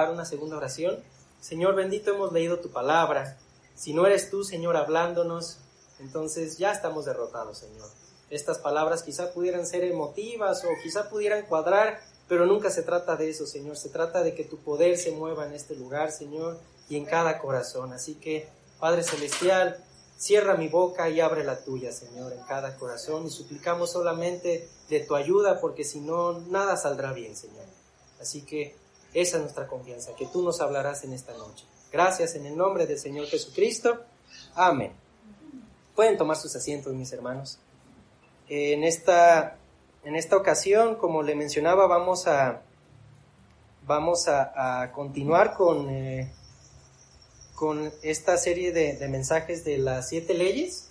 dar una segunda oración. Señor bendito, hemos leído tu palabra. Si no eres tú, Señor, hablándonos, entonces ya estamos derrotados, Señor. Estas palabras quizá pudieran ser emotivas o quizá pudieran cuadrar, pero nunca se trata de eso, Señor. Se trata de que tu poder se mueva en este lugar, Señor, y en cada corazón. Así que, Padre Celestial, cierra mi boca y abre la tuya, Señor, en cada corazón. Y suplicamos solamente de tu ayuda, porque si no, nada saldrá bien, Señor. Así que esa es nuestra confianza, que tú nos hablarás en esta noche. Gracias en el nombre del Señor Jesucristo. Amén. Pueden tomar sus asientos, mis hermanos. En esta, en esta ocasión, como le mencionaba, vamos a, vamos a, continuar con, eh, con esta serie de, mensajes de las siete leyes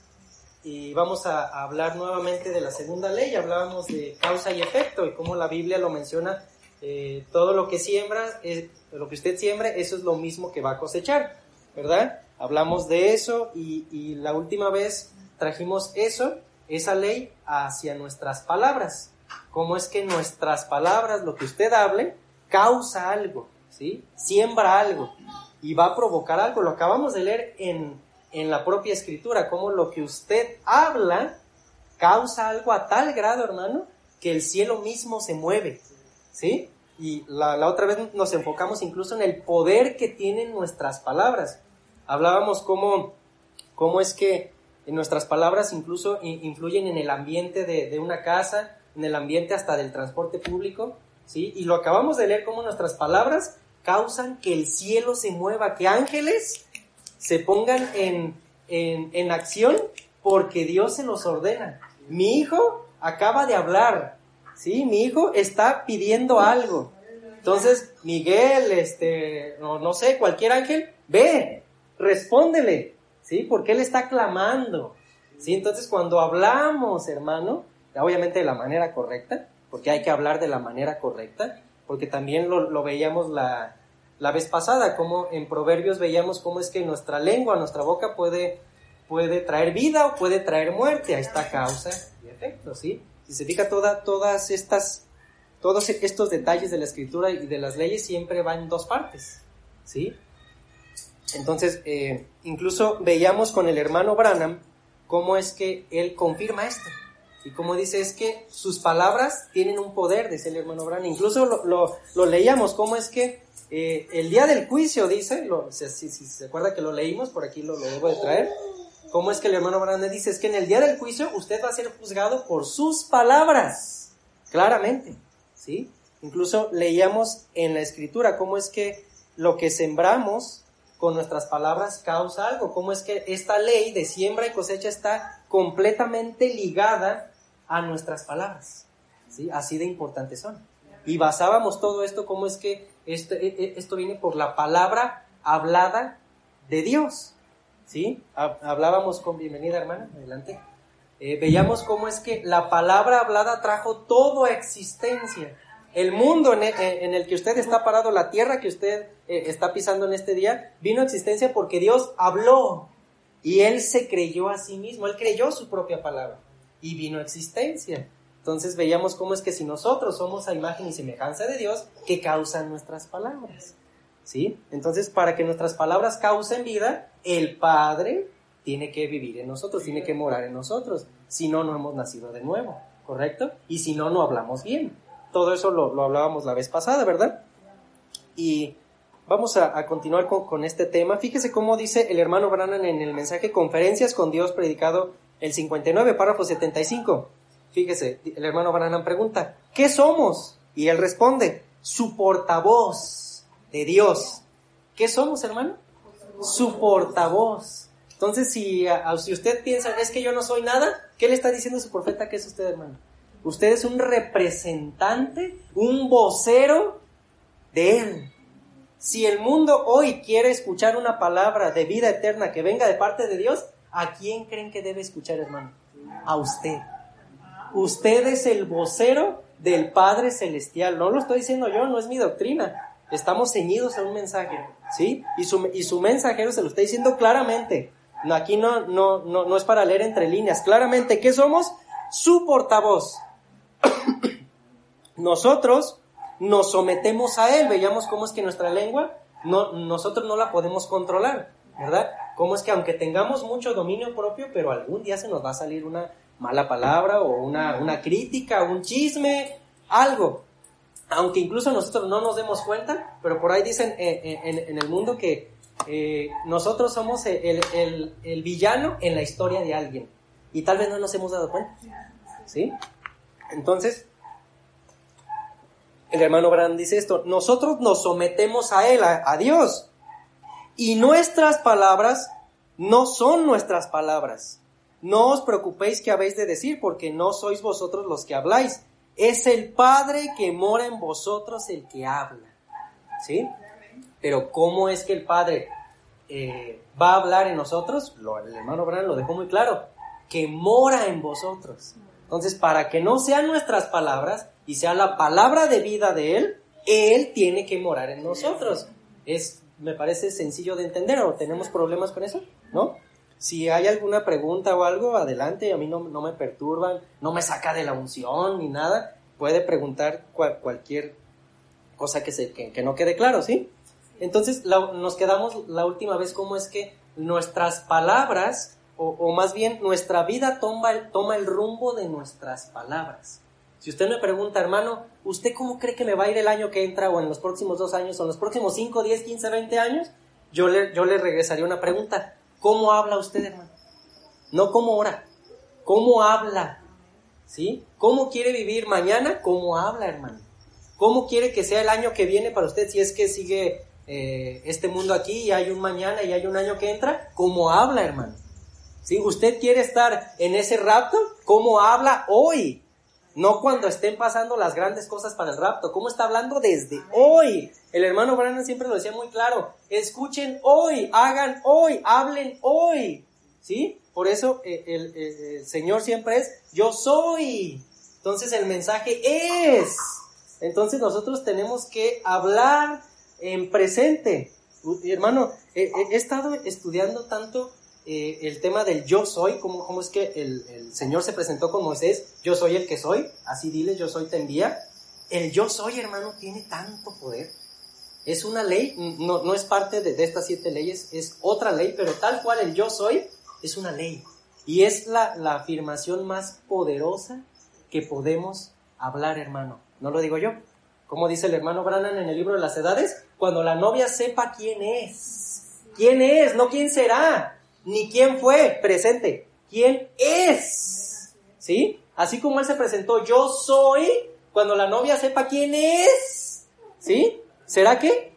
y vamos a, hablar nuevamente de la segunda ley. Hablábamos de causa y efecto y cómo la Biblia lo menciona. Eh, todo lo que siembra, es, lo que usted siembre, eso es lo mismo que va a cosechar, ¿verdad? Hablamos de eso y, la última vez trajimos eso, esa ley, hacia nuestras palabras. Cómo es que nuestras palabras, lo que usted hable, causa algo, ¿sí? Siembra algo y va a provocar algo. Lo acabamos de leer en, en la propia escritura, cómo lo que usted habla causa algo a tal grado, hermano, que el cielo mismo se mueve, ¿sí? Y la, la, otra vez nos enfocamos incluso en el poder que tienen nuestras palabras. Hablábamos cómo, cómo es que nuestras palabras incluso influyen en el ambiente de, una casa, en el ambiente hasta del transporte público, ¿sí? Y lo acabamos de leer cómo nuestras palabras causan que el cielo se mueva, que ángeles se pongan en, en, en acción porque Dios se los ordena. Mi hijo acaba de hablar, ¿sí? Mi hijo está pidiendo algo. Entonces, Miguel, este, no, no sé, cualquier ángel, ve, respóndele, ¿sí? Porque Él está clamando, ¿sí? Entonces cuando hablamos, hermano, obviamente de la manera correcta, porque hay que hablar de la manera correcta, porque también lo, veíamos la, la, vez pasada, como en Proverbios veíamos cómo es que nuestra lengua, nuestra boca puede, puede traer vida o puede traer muerte, a esta causa y efecto, ¿sí? Si se fija toda, todas estas, todos estos detalles de la escritura y de las leyes siempre van en dos partes, ¿sí? Entonces, eh, incluso veíamos con el hermano Branham cómo es que él confirma esto. Y como dice, es que sus palabras tienen un poder, dice el hermano Branham. Incluso lo, leíamos, cómo es que eh, el día del juicio, dice, si, se acuerda que lo leímos, por aquí lo, lo debo de traer, cómo es que el hermano Branham dice, es que en el día del juicio usted va a ser juzgado por sus palabras, claramente, ¿sí? Incluso leíamos en la escritura cómo es que lo que sembramos con nuestras palabras causa algo. ¿Cómo es que esta ley de siembra y cosecha está completamente ligada a nuestras palabras? ¿Sí? Así de importantes son. Y basábamos todo esto, cómo es que esto, e, e, esto viene por la palabra hablada de Dios. ¿Sí? Hablábamos con, bienvenida hermana, adelante. Eh, veíamos cómo es que la palabra hablada trajo todo a existencia. El mundo en el, que usted está parado, la tierra que usted eh, está pisando en este día, vino a existencia porque Dios habló y Él se creyó a sí mismo, Él creyó su propia palabra y vino a existencia. Entonces veíamos cómo es que si nosotros somos a imagen y semejanza de Dios, ¿qué causan nuestras palabras? ¿Sí? Entonces, para que nuestras palabras causen vida, el Padre tiene que vivir en nosotros, tiene que morar en nosotros. Si no, no hemos nacido de nuevo, ¿correcto? Y si no, no hablamos bien. Todo eso lo, hablábamos la vez pasada, ¿verdad? Y vamos a, continuar con, este tema. Fíjese cómo dice el hermano Brannan en el mensaje Conferencias con Dios predicado el 59, párrafo 75. Fíjese, el hermano Brannan pregunta, ¿qué somos? Y él responde, su portavoz de Dios. ¿Qué somos, hermano? Su portavoz. Entonces, si, si usted piensa, es que yo no soy nada, ¿qué le está diciendo su profeta que es usted, hermano? Usted es un representante, un vocero de Él. Si el mundo hoy quiere escuchar una palabra de vida eterna que venga de parte de Dios, ¿a quién creen que debe escuchar, hermano? A usted. Usted es el vocero del Padre Celestial. No lo estoy diciendo yo, no es mi doctrina. Estamos ceñidos a un mensaje, ¿sí? Y su, y su mensajero se lo está diciendo claramente. No, aquí no, no, no, no es para leer entre líneas. Claramente, ¿qué somos? Su portavoz. Nosotros nos sometemos a Él. Veíamos cómo es que nuestra lengua no, nosotros no la podemos controlar, ¿verdad? Cómo es que aunque tengamos mucho dominio propio, pero algún día se nos va a salir una mala palabra o una, una crítica, un chisme, algo. Aunque incluso nosotros no nos demos cuenta, pero por ahí dicen eh, eh, en, el mundo que eh, nosotros somos el, el, el villano en la historia de alguien. Y tal vez no nos hemos dado cuenta. ¿Sí? Entonces, el hermano Brand dice esto, nosotros nos sometemos a Él, a, Dios, y nuestras palabras no son nuestras palabras. No os preocupéis que habéis de decir, porque no sois vosotros los que habláis, es el Padre que mora en vosotros el que habla. ¿Sí? Pero ¿cómo es que el Padre eh, va a hablar en nosotros? Lo, el hermano Brand lo dejó muy claro, que mora en vosotros. Entonces, para que no sean nuestras palabras y sea la palabra de vida de Él, Él tiene que morar en nosotros. Es, me parece sencillo de entender o tenemos problemas con eso, ¿no? Si hay alguna pregunta o algo, adelante, a mí no, no me perturban, no me saca de la unción ni nada. Puede preguntar cualquier cosa que, se, que, no quede claro, ¿sí? Entonces nos quedamos la última vez cómo es que nuestras palabras o, más bien nuestra vida toma el, toma el rumbo de nuestras palabras. Si usted me pregunta, hermano, ¿usted cómo cree que me va a ir el año que entra o en los próximos dos años o en los próximos 5, 10, 15, 20 años? Yo le, yo le regresaría una pregunta. ¿Cómo habla usted, hermano? No cómo ora, cómo habla. ¿Sí? ¿Cómo quiere vivir mañana? ¿Cómo habla, hermano? ¿Cómo quiere que sea el año que viene para usted si es que sigue eh, este mundo aquí y hay un mañana y hay un año que entra? ¿Cómo habla, hermano? Si usted quiere estar en ese rapto, ¿cómo habla hoy? No cuando estén pasando las grandes cosas para el rapto. ¿Cómo está hablando desde hoy? El hermano Brandon siempre lo decía muy claro. Escuchen hoy, hagan hoy, hablen hoy. ¿Sí? Por eso eh, el Señor siempre es yo soy. Entonces el mensaje es. Entonces nosotros tenemos que hablar en presente. Hermano, he estado estudiando tanto eh, el tema del yo soy, cómo, cómo es que el, el, Señor se presentó con Moisés, yo soy el que soy, así diles, yo soy te envía. El yo soy, hermano, tiene tanto poder. Es una ley, no, no es parte de, de estas siete leyes, es otra ley, pero tal cual el yo soy es una ley. Y es la, la afirmación más poderosa que podemos hablar, hermano. No lo digo yo. Como dice el hermano Brannan en el libro de las edades, cuando la novia sepa quién es. ¿Quién es? No quién será ni quién fue presente, quién es. ¿Sí? Así como él se presentó, yo soy, cuando la novia sepa quién es. ¿Sí? ¿Será qué?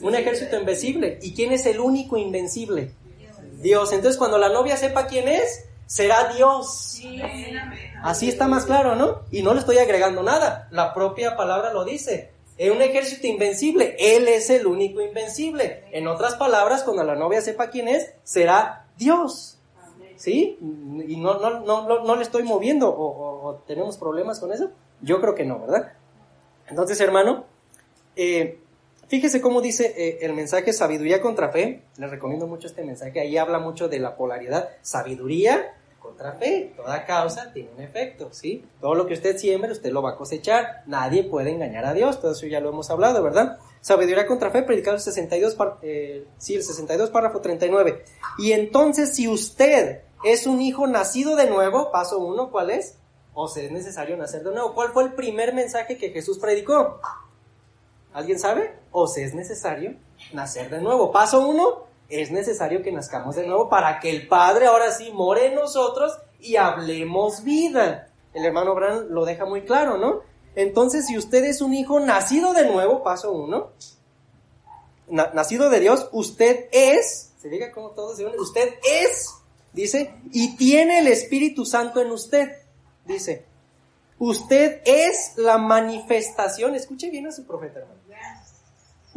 Un ejército invencible. ¿Y quién es el único invencible? Dios. Entonces, cuando la novia sepa quién es, será Dios. Así está más claro, ¿no? Y no le estoy agregando nada. La propia palabra lo dice. Es un ejército invencible. Él es el único invencible. En otras palabras, cuando la novia sepa quién es, será Dios. ¿Sí? Y no, no, no, no, le estoy moviendo o, tenemos problemas con eso. Yo creo que no, ¿verdad? Entonces, hermano, eh, fíjese cómo dice eh, el mensaje sabiduría contra fe. Les recomiendo mucho este mensaje. Ahí habla mucho de la polaridad. Sabiduría contra fe. Toda causa tiene un efecto, ¿sí? Todo lo que usted siembre, usted lo va a cosechar. Nadie puede engañar a Dios. Todo eso ya lo hemos hablado, ¿verdad? Sabiduría contra fe, predicado el 62, eh, sí, el 62, párrafo 39. Y entonces, si usted es un hijo nacido de nuevo, paso uno, ¿cuál es? O sea, es necesario nacer de nuevo. ¿Cuál fue el primer mensaje que Jesús predicó? ¿Alguien sabe? O sea, es necesario nacer de nuevo. Paso uno, es necesario que nazcamos de nuevo para que el Padre ahora sí more en nosotros y hablemos vida. El hermano Bran lo deja muy claro, ¿no? Entonces, si usted es un hijo nacido de nuevo, paso uno, nacido de Dios, usted es, se diga como todos, usted es, dice, y tiene el Espíritu Santo en usted, dice. Usted es la manifestación, escuche bien a su profeta, hermano.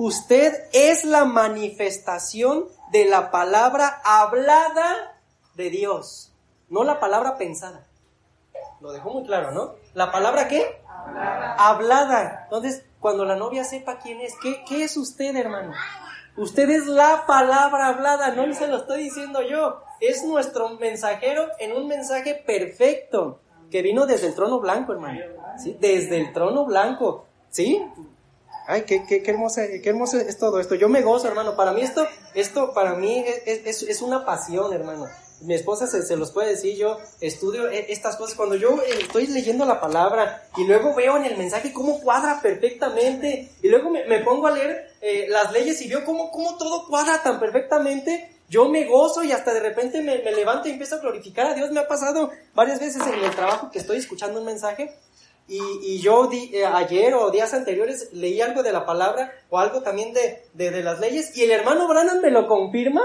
Usted es la manifestación de la palabra hablada de Dios, no la palabra pensada. Lo dejó muy claro, ¿no? ¿La palabra qué? Hablada. Entonces, cuando la novia sepa quién es, ¿qué, ¿qué es usted, hermano? Usted es la palabra hablada, no se lo estoy diciendo yo. Es nuestro mensajero en un mensaje perfecto que vino desde el trono blanco, hermano. ¿Sí? Desde el trono blanco. ¿Sí? Ay, qué, qué, qué, hermoso, qué hermoso es todo esto. Yo me gozo, hermano. Para mí esto, esto para mí es, es, es una pasión, hermano. Mi esposa se, se, los puede decir, yo estudio e, estas cosas. Cuando yo eh, estoy leyendo la palabra y luego veo en el mensaje cómo cuadra perfectamente y luego me, me pongo a leer eh, las leyes y veo cómo, cómo todo cuadra tan perfectamente, yo me gozo y hasta de repente me, me levanto y empiezo a glorificar a Dios. Me ha pasado varias veces en el trabajo que estoy escuchando un mensaje y, y yo di, eh, ayer o días anteriores leí algo de la palabra o algo también de, de, las leyes y el hermano Branham me lo confirma.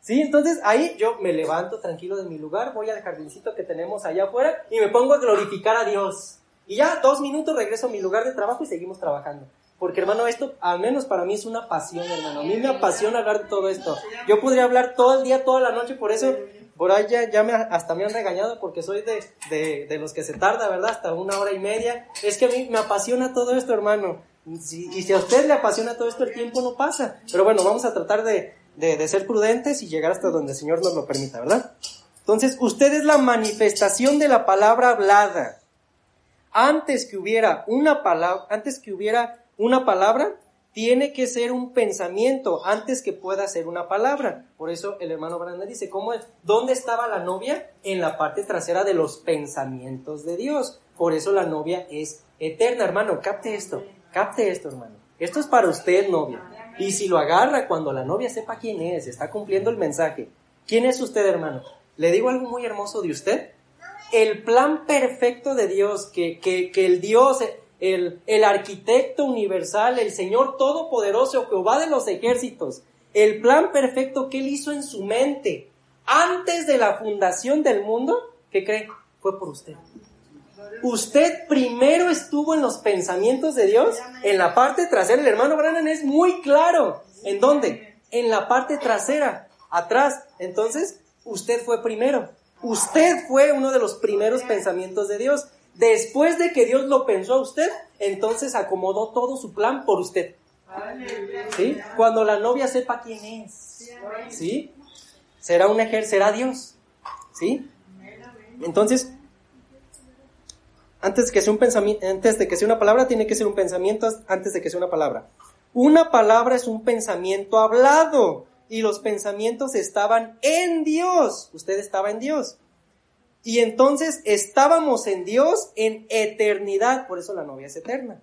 Sí, entonces ahí yo me levanto tranquilo de mi lugar, voy al jardincito que tenemos allá afuera y me pongo a glorificar a Dios. Y ya dos minutos regreso a mi lugar de trabajo y seguimos trabajando. Porque hermano, esto al menos para mí es una pasión, hermano. A mí me apasiona hablar de todo esto. Yo podría hablar todo el día, toda la noche, por eso por ahí ya, me, hasta me han regañado porque soy de, de, de, los que se tarda, ¿verdad? Hasta una hora y media. Es que a mí me apasiona todo esto, hermano. Si, y si a usted le apasiona todo esto, el tiempo no pasa. Pero bueno, vamos a tratar de, de, de ser prudentes y llegar hasta donde el Señor nos lo permita, ¿verdad? Entonces, usted es la manifestación de la palabra hablada. Antes que hubiera una palabra, antes que hubiera una palabra, tiene que ser un pensamiento antes que pueda ser una palabra. Por eso el hermano Branda dice, ¿cómo es? ¿Dónde estaba la novia? En la parte trasera de los pensamientos de Dios. Por eso la novia es eterna, hermano. Capte esto, capte esto, hermano. Esto es para usted, novia. Y si lo agarra cuando la novia sepa quién es, está cumpliendo el mensaje. ¿Quién es usted, hermano? Le digo algo muy hermoso de usted. El plan perfecto de Dios, que, que, que el Dios, el, el arquitecto universal, el Señor Todopoderoso, Jehová de los ejércitos, el plan perfecto que Él hizo en su mente antes de la fundación del mundo, ¿qué cree? Fue por usted. Usted primero estuvo en los pensamientos de Dios, en la parte trasera. El hermano Brannan es muy claro. ¿En dónde? En la parte trasera, atrás. Entonces, usted fue primero. Usted fue uno de los primeros pensamientos de Dios. Después de que Dios lo pensó a usted, entonces acomodó todo su plan por usted. ¿Sí? Cuando la novia sepa quién es. ¿Sí? Será un ejército, será Dios. ¿Sí? Entonces, antes, que sea un pensamiento, antes de que sea una palabra, tiene que ser un pensamiento antes de que sea una palabra. Una palabra es un pensamiento hablado y los pensamientos estaban en Dios. Usted estaba en Dios. Y entonces estábamos en Dios en eternidad, por eso la novia es eterna.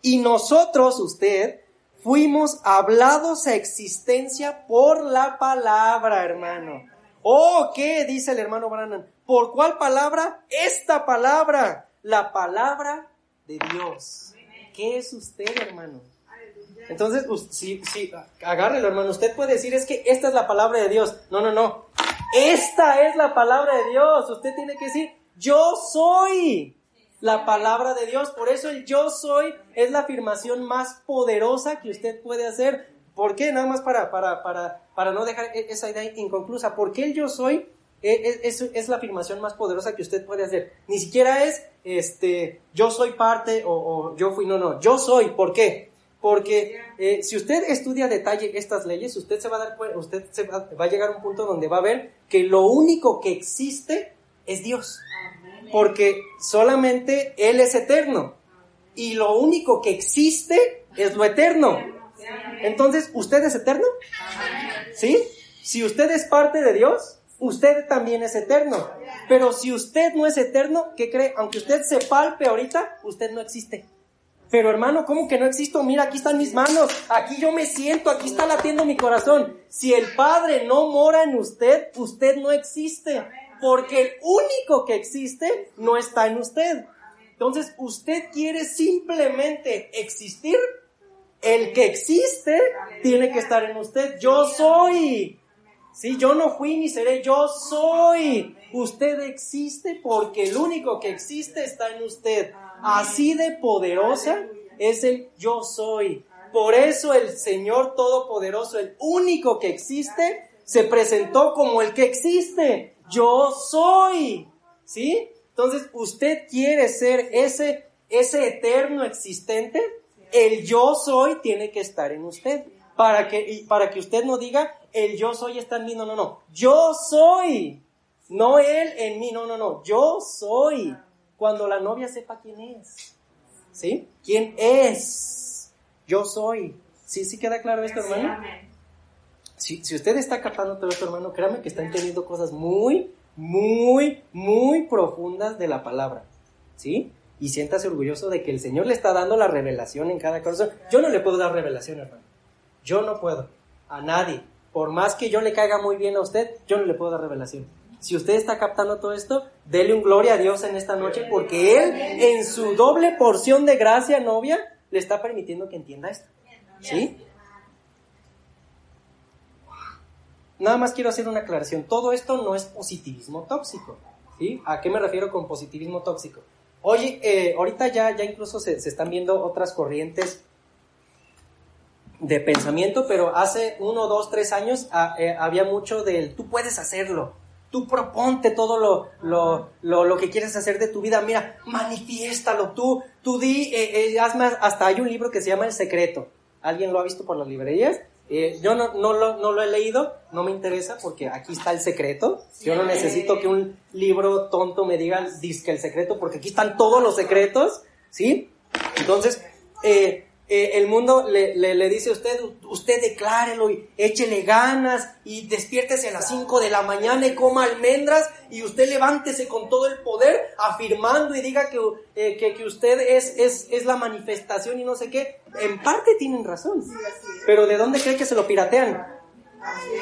Y nosotros, usted, fuimos hablados a existencia por la palabra, hermano. Oh, ¿qué? Dice el hermano Brannan. ¿Por cuál palabra? Esta palabra la palabra de Dios. ¿Qué es usted, hermano? Entonces, si, si, agárrelo, hermano. Usted puede decir, es que esta es la palabra de Dios. No, no, no. Esta es la palabra de Dios. Usted tiene que decir, yo soy la palabra de Dios. Por eso el yo soy es la afirmación más poderosa que usted puede hacer. ¿Por qué? Nada más para, para, para, para no dejar e-, esa idea inconclusa. Porque el yo soy es, es, es, la afirmación más poderosa que usted puede hacer. Ni siquiera es, este, yo soy parte o, o yo fui, no, no, yo soy. ¿Por qué? Porque eh, si usted estudia a detalle estas leyes, usted se va a dar usted se va, va, a llegar a un punto donde va a ver que lo único que existe es Dios. Porque solamente Él es eterno. Y lo único que existe es lo eterno. Entonces, ¿usted es eterno? ¿Sí? Si usted es parte de Dios, usted también es eterno. Pero si usted no es eterno, ¿qué cree? Aunque usted se palpe ahorita, usted no existe. Pero hermano, ¿cómo que no existo? Mira, aquí están mis manos, aquí yo me siento, aquí está latiendo mi corazón. Si el Padre no mora en usted, usted no existe. Porque el único que existe no está en usted. Entonces, usted quiere simplemente existir. El que existe tiene que estar en usted. Yo soy. Sí, yo no fui ni seré, yo soy. Usted existe porque el único que existe está en usted. Así de poderosa es el yo soy. Por eso el Señor Todopoderoso, el único que existe, se presentó como el que existe. Yo soy. ¿Sí? Entonces, usted quiere ser ese, ese eterno existente. El yo soy tiene que estar en usted para que, para que usted no diga, el yo soy está en mí, no, no, no, yo soy, no él en mí, no, no, no, yo soy, cuando la novia sepa quién es. ¿Sí? ¿Quién es? Yo soy. ¿Sí, sí queda claro esto, hermano? Si, si usted está captando todo esto, hermano, créame que está entendiendo cosas muy, muy, muy profundas de la palabra. ¿Sí? Y siéntase orgulloso de que el Señor le está dando la revelación en cada cosa. Yo no le puedo dar revelación, hermano. Yo no puedo. A nadie. Por más que yo le caiga muy bien a usted, yo no le puedo dar revelación. Si usted está captando todo esto, dele un gloria a Dios en esta noche porque Él, en su doble porción de gracia, novia, le está permitiendo que entienda esto. ¿Sí? Nada más quiero hacer una aclaración. Todo esto no es positivismo tóxico. ¿Sí? ¿A qué me refiero con positivismo tóxico? Oye, eh, ahorita ya, ya incluso se, están viendo otras corrientes de pensamiento, pero hace uno, dos, tres años ah, eh, había mucho del tú puedes hacerlo, tú proponte todo lo, lo, lo, que quieres hacer de tu vida, mira, manifiéstalo, tú, tú di, eh, eh hasta hay un libro que se llama El Secreto, ¿alguien lo ha visto por las librerías? Eh, yo no, no, lo, no lo he leído, no me interesa porque aquí está el secreto. Yo no necesito que un libro tonto me diga disque el secreto porque aquí están todos los secretos, ¿sí? Entonces, eh, eh, el mundo le, le, dice a usted, usted declárelo y échele ganas y despiértese a las 5 de la mañana y coma almendras y usted levántese con todo el poder afirmando y diga que, eh, que, que, usted es, es, es la manifestación y no sé qué. En parte tienen razón, pero ¿de dónde cree que se lo piratean?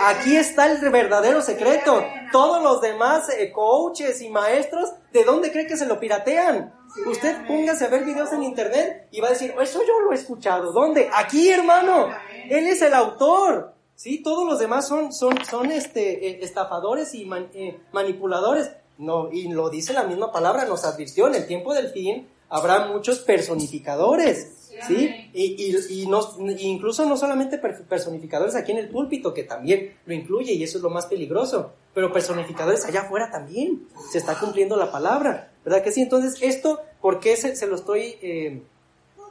Aquí está el verdadero secreto. Todos los demás eh, coaches y maestros, ¿de dónde cree que se lo piratean? Usted póngase a ver videos en internet y va a decir, eso yo lo he escuchado. ¿Dónde? Aquí, hermano. Él es el autor. Sí, todos los demás son, son, son este, eh, estafadores y eh, manipuladores. No, y lo dice la misma palabra, nos advirtió, en el tiempo del fin habrá muchos personificadores. ¿Sí? Y, y, no, incluso no solamente personificadores aquí en el púlpito, que también lo incluye y eso es lo más peligroso, pero personificadores allá afuera también. Se está cumpliendo la palabra. ¿Verdad que sí? Entonces, esto, ¿por qué se, se lo estoy eh,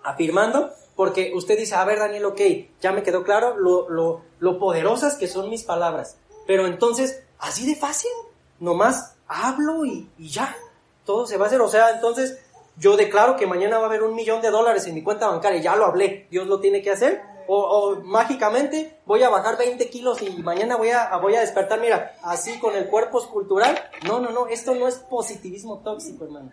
afirmando? Porque usted dice, a ver, Daniel, ok, ya me quedó claro lo, lo, lo poderosas que son mis palabras. Pero entonces, así de fácil, nomás hablo y, y ya, todo se va a hacer. O sea, entonces, yo declaro que mañana va a haber un millón de dólares en mi cuenta bancaria, ya lo hablé, Dios lo tiene que hacer. O, mágicamente voy a bajar 20 kilos y mañana voy a, voy a despertar, mira, así con el cuerpo escultural. No, no, no, esto no es positivismo tóxico, hermano.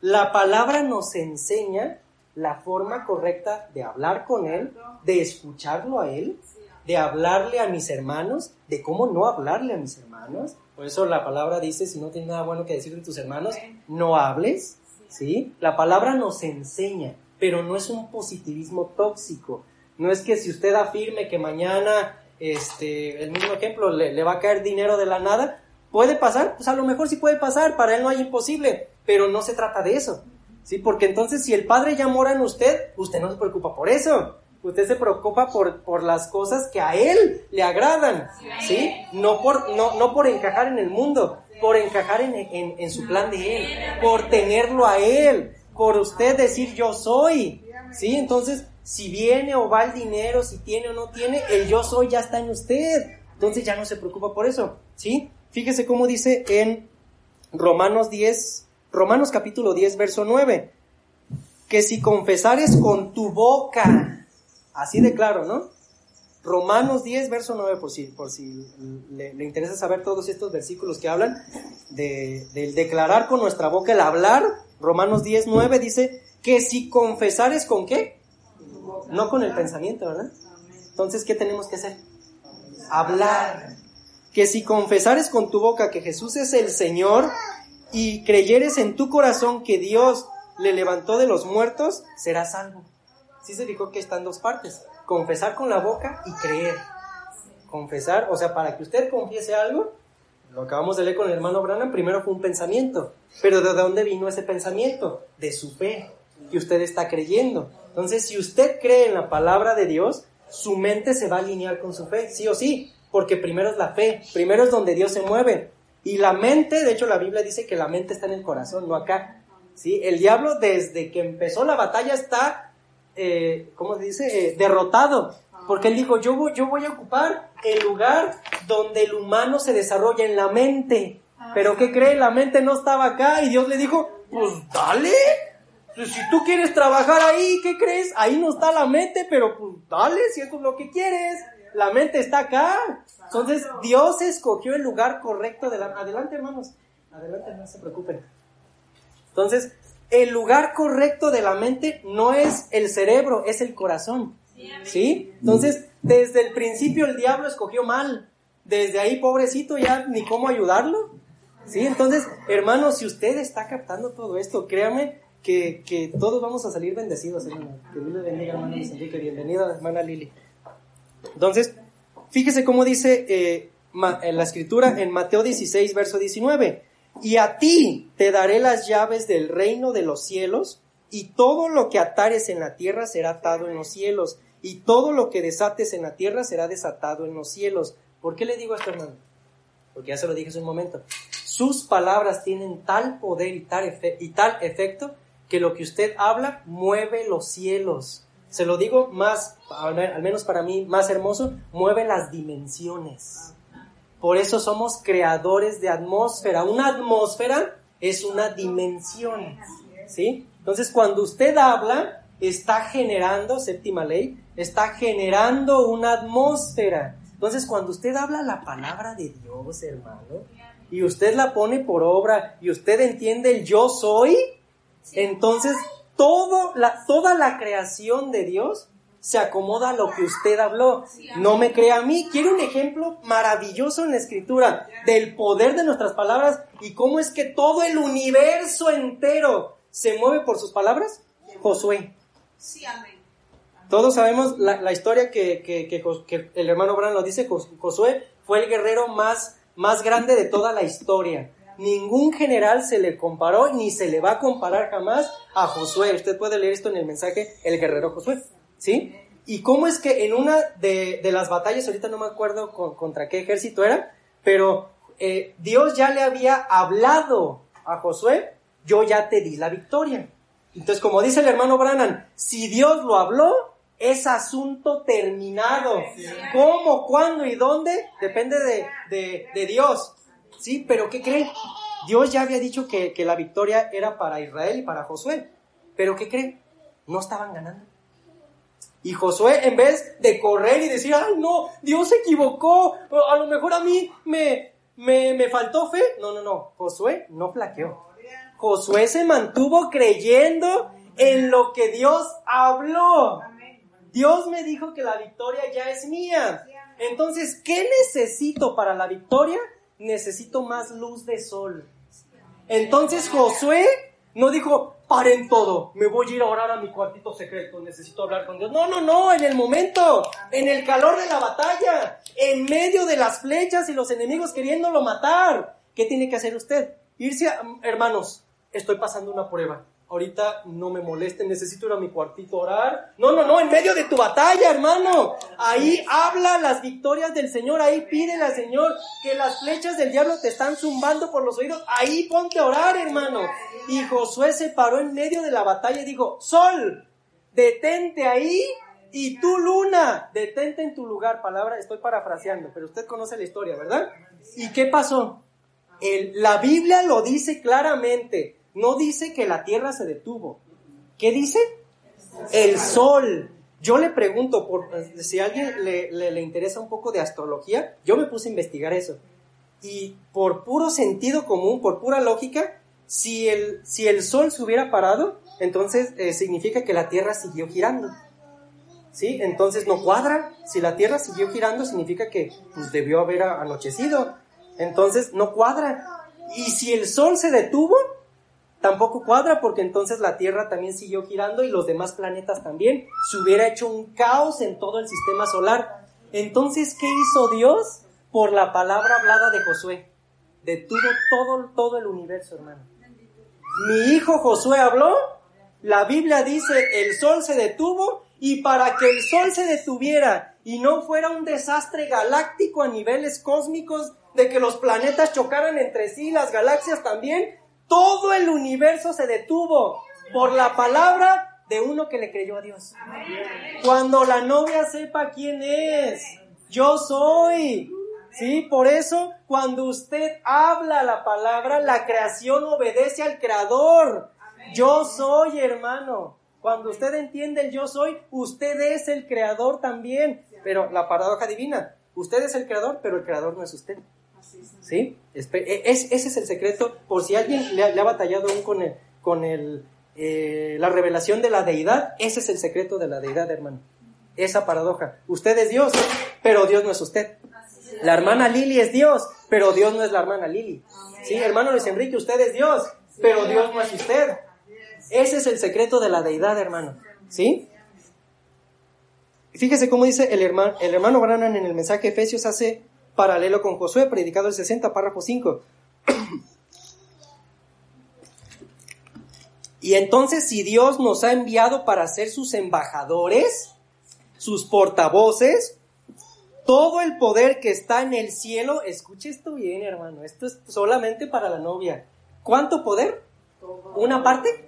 La palabra nos enseña la forma correcta de hablar con Él, de escucharlo a Él, de hablarle a mis hermanos, de cómo no hablarle a mis hermanos. Por eso la palabra dice, si no tienes nada bueno que decir de tus hermanos, no hables. ¿Sí? La palabra nos enseña, pero no es un positivismo tóxico. No es que si usted afirme que mañana, este, el mismo ejemplo, le, va a caer dinero de la nada, ¿puede pasar? Pues a lo mejor sí puede pasar, para él no hay imposible, pero no se trata de eso. ¿Sí? Porque entonces si el Padre ya mora en usted, usted no se preocupa por eso. Usted se preocupa por, por las cosas que a Él le agradan, ¿sí? No por, no, no por encajar en el mundo, por encajar en, en, en su plan de Él, por tenerlo a Él, por usted decir yo soy, ¿sí? Entonces, si viene o va el dinero, si tiene o no tiene, el yo soy ya está en usted. Entonces ya no se preocupa por eso, ¿sí? Fíjese cómo dice en Romanos 10, Romanos capítulo 10, verso 9, que si confesares con tu boca, así de claro, ¿no? Romanos 10, verso 9, por si, por si le, interesa saber todos estos versículos que hablan de, del declarar con nuestra boca, el hablar, Romanos 10, 9 dice que si confesares con qué, no con el pensamiento, ¿verdad? Entonces, ¿qué tenemos que hacer? Hablar. Que si confesares con tu boca que Jesús es el Señor y creyeres en tu corazón que Dios le levantó de los muertos, serás salvo. Sí se dijo que están dos partes. Confesar con la boca y creer. Confesar, o sea, para que usted confiese algo, lo acabamos de leer con el hermano Branham, primero fue un pensamiento. Pero ¿de dónde vino ese pensamiento? De su fe, que usted está creyendo. Entonces, si usted cree en la palabra de Dios, su mente se va a alinear con su fe, sí o sí, porque primero es la fe, primero es donde Dios se mueve. Y la mente, de hecho la Biblia dice que la mente está en el corazón, no acá. ¿sí? El diablo desde que empezó la batalla está, eh, ¿cómo se dice? Eh, derrotado. Porque él dijo, yo voy, yo voy a ocupar el lugar donde el humano se desarrolla en la mente. Pero ¿qué cree? La mente no estaba acá y Dios le dijo, pues dale, pues, si tú quieres trabajar ahí, ¿qué crees? Ahí no está la mente, pero pues dale, si eso es lo que quieres. La mente está acá. Entonces, Dios escogió el lugar correcto de la... Adelante, hermanos. Adelante, no se preocupen. Entonces, el lugar correcto de la mente no es el cerebro, es el corazón. ¿Sí? Entonces, desde el principio el diablo escogió mal. Desde ahí, pobrecito, ya ni cómo ayudarlo. ¿Sí? Entonces, hermanos, si usted está captando todo esto, créame que, todos vamos a salir bendecidos, hermano. Que Dios le bendiga, hermano Luis Enrique. Bienvenida, hermana Lili. Entonces, fíjese cómo dice eh, en la escritura en Mateo 16, verso 19. Y a ti te daré las llaves del reino de los cielos, y todo lo que atares en la tierra será atado en los cielos, y todo lo que desates en la tierra será desatado en los cielos. ¿Por qué le digo esto, hermano? Porque ya se lo dije hace un momento. Sus palabras tienen tal poder y tal efecto que lo que usted habla mueve los cielos. Se lo digo más, al menos para mí, más hermoso, mueve las dimensiones. Por eso somos creadores de atmósfera. Una atmósfera es una dimensión. ¿Sí? Entonces, cuando usted habla, está generando, séptima ley, está generando una atmósfera. Entonces, cuando usted habla la palabra de Dios, hermano, y usted la pone por obra y usted entiende el yo soy, entonces todo la, toda la creación de Dios se acomoda a lo que usted habló. No me crea a mí. Quiero un ejemplo maravilloso en la escritura del poder de nuestras palabras y cómo es que todo el universo entero se mueve por sus palabras. Josué. Todos sabemos la, historia que, que, el hermano Bran lo dice. Josué fue el guerrero más, más grande de toda la historia. Ningún general se le comparó ni se le va a comparar jamás a Josué. Usted puede leer esto en el mensaje El guerrero Josué. ¿sí? Y cómo es que en una de, las batallas, ahorita no me acuerdo contra qué ejército era, pero eh, Dios ya le había hablado a Josué, yo ya te di la victoria. Entonces, como dice el hermano Brannan, si Dios lo habló, es asunto terminado. ¿Cómo, cuándo y dónde? Depende de, de, Dios. ¿Sí? Pero ¿qué cree? Dios ya había dicho que, que la victoria era para Israel y para Josué. Pero ¿qué cree? No estaban ganando. Y Josué, en vez de correr y decir, ay, no, Dios se equivocó, a lo mejor a mí me, me, faltó fe. No, no, no, Josué no flaqueó. Josué se mantuvo creyendo en lo que Dios habló. Dios me dijo que la victoria ya es mía. Entonces, ¿qué necesito para la victoria? Necesito más luz de sol. Entonces Josué no dijo, paren todo, me voy a ir a orar a mi cuartito secreto, necesito hablar con Dios. No, no, no, en el momento, en el calor de la batalla, en medio de las flechas y los enemigos queriéndolo matar. ¿Qué tiene que hacer usted? Irse a, hermanos, estoy pasando una prueba ahorita no me molesten, necesito ir a mi cuartito a orar. No, no, no, en medio de tu batalla, hermano. Ahí habla las victorias del Señor, ahí pídele al Señor que las flechas del diablo te están zumbando por los oídos. Ahí ponte a orar, hermano. Y Josué se paró en medio de la batalla y dijo, Sol, detente ahí. Y tú, luna, detente en tu lugar. Palabra, estoy parafraseando, pero usted conoce la historia, ¿verdad? ¿Y qué pasó? La Biblia lo dice claramente no dice que la Tierra se detuvo. ¿Qué dice? El Sol. Yo le pregunto, por, si a alguien le, le, interesa un poco de astrología, yo me puse a investigar eso. Y por puro sentido común, por pura lógica, si el, si el Sol se hubiera parado, entonces eh, significa que la Tierra siguió girando. ¿Sí? Entonces no cuadra. Si la Tierra siguió girando, significa que pues, debió haber anochecido. Entonces no cuadra. Y si el Sol se detuvo, tampoco cuadra porque entonces la Tierra también siguió girando y los demás planetas también. Se hubiera hecho un caos en todo el sistema solar. Entonces, ¿qué hizo Dios? Por la palabra hablada de Josué. Detuvo todo, todo el universo, hermano. Mi hijo Josué habló, la Biblia dice, el sol se detuvo y para que el sol se detuviera y no fuera un desastre galáctico a niveles cósmicos de que los planetas chocaran entre sí, las galaxias también, todo el universo se detuvo por la palabra de uno que le creyó a Dios. Cuando la novia sepa quién es, yo soy. Sí, por eso cuando usted habla la palabra, la creación obedece al creador. Yo soy, hermano. Cuando usted entiende el yo soy, usted es el creador también. Pero la paradoja divina, usted es el creador, pero el creador no es usted. ¿Sí? E, es, ese es el secreto. Por si alguien le ha, batallado aún con, el, con el, eh, la revelación de la deidad, ese es el secreto de la deidad, hermano. Esa paradoja. Usted es Dios, pero Dios no es usted. La hermana Lili es Dios, pero Dios no es la hermana Lili. Sí, hermano Luis Enrique, usted es Dios, pero Dios no es usted. Ese es el secreto de la deidad, hermano. ¿Sí? Fíjese cómo dice el hermano, el hermano Brannan en el mensaje de Efesios hace paralelo con Josué, predicado el 60, párrafo 5. y entonces si Dios nos ha enviado para ser sus embajadores, sus portavoces, todo el poder que está en el cielo, escuche esto bien hermano, esto es solamente para la novia. ¿Cuánto poder? ¿Una parte?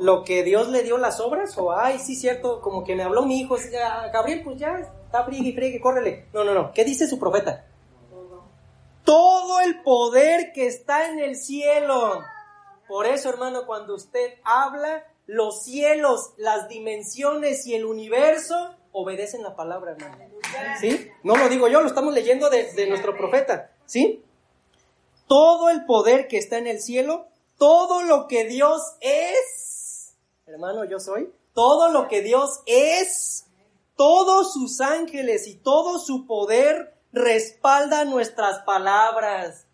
lo que Dios le dio las obras, o ay, sí, cierto, como que me habló mi hijo, Gabriel, pues ya, está friegue, friegue, córrele. No, no, no, ¿qué dice su profeta? Todo el poder que está en el cielo. Por eso, hermano, cuando usted habla, los cielos, las dimensiones y el universo obedecen la palabra, hermano. ¿Sí? No lo digo yo, lo estamos leyendo de, de nuestro profeta. ¿Sí? Todo el poder que está en el cielo todo lo que Dios es, hermano, yo soy, todo lo que Dios es, todos sus ángeles y todo su poder respalda nuestras palabras.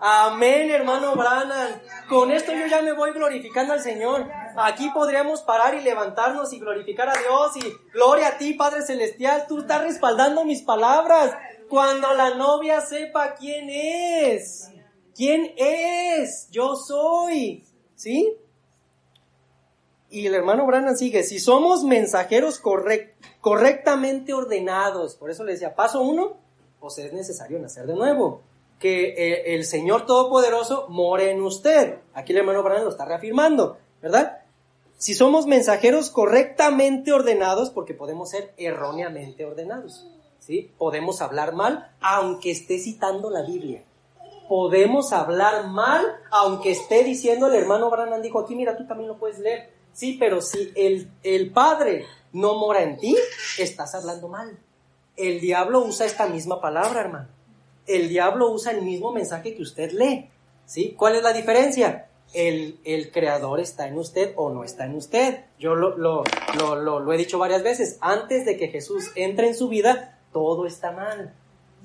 Amén, hermano Brannan. Con esto yo ya me voy glorificando al Señor. Aquí podríamos parar y levantarnos y glorificar a Dios y gloria a ti, Padre Celestial. Tú estás respaldando mis palabras. Cuando la novia sepa quién es. ¿Quién es? Yo soy. ¿Sí? Y el hermano Brannan sigue, si somos mensajeros correctamente ordenados, por eso le decía, paso uno, pues es necesario nacer de nuevo, que eh, el Señor Todopoderoso more en usted. Aquí el hermano Brannan lo está reafirmando, ¿verdad? Si somos mensajeros correctamente ordenados, porque podemos ser erróneamente ordenados, ¿sí? Podemos hablar mal, aunque esté citando la Biblia podemos hablar mal, aunque esté diciendo el hermano Branham dijo aquí, mira, tú también lo puedes leer. Sí, pero si el, el Padre no mora en ti, estás hablando mal. El diablo usa esta misma palabra, hermano. El diablo usa el mismo mensaje que usted lee. ¿Sí? ¿Cuál es la diferencia? El, el, creador está en usted o no está en usted. Yo lo, lo, lo, lo, he dicho varias veces. Antes de que Jesús entre en su vida, todo está mal.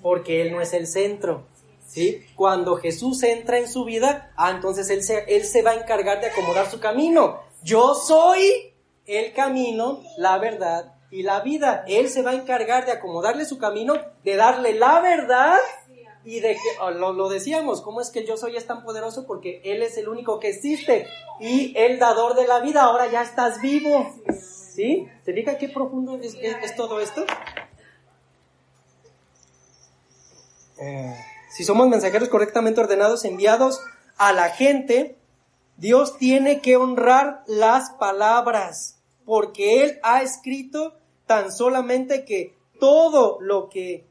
Porque Él no es el centro. ¿sí? Cuando Jesús entra en su vida, ah, entonces él se, él se va a encargar de acomodar su camino. Yo soy el camino, la verdad y la vida. Él se va a encargar de acomodarle su camino, de darle la verdad y de que, oh, lo, lo, decíamos, ¿cómo es que yo soy es tan poderoso? Porque Él es el único que existe y el dador de la vida, ahora ya estás vivo. ¿Sí? ¿Se fija qué profundo es, es todo esto? Eh, si somos mensajeros correctamente ordenados, enviados a la gente, Dios tiene que honrar las palabras, porque Él ha escrito tan solamente que todo lo que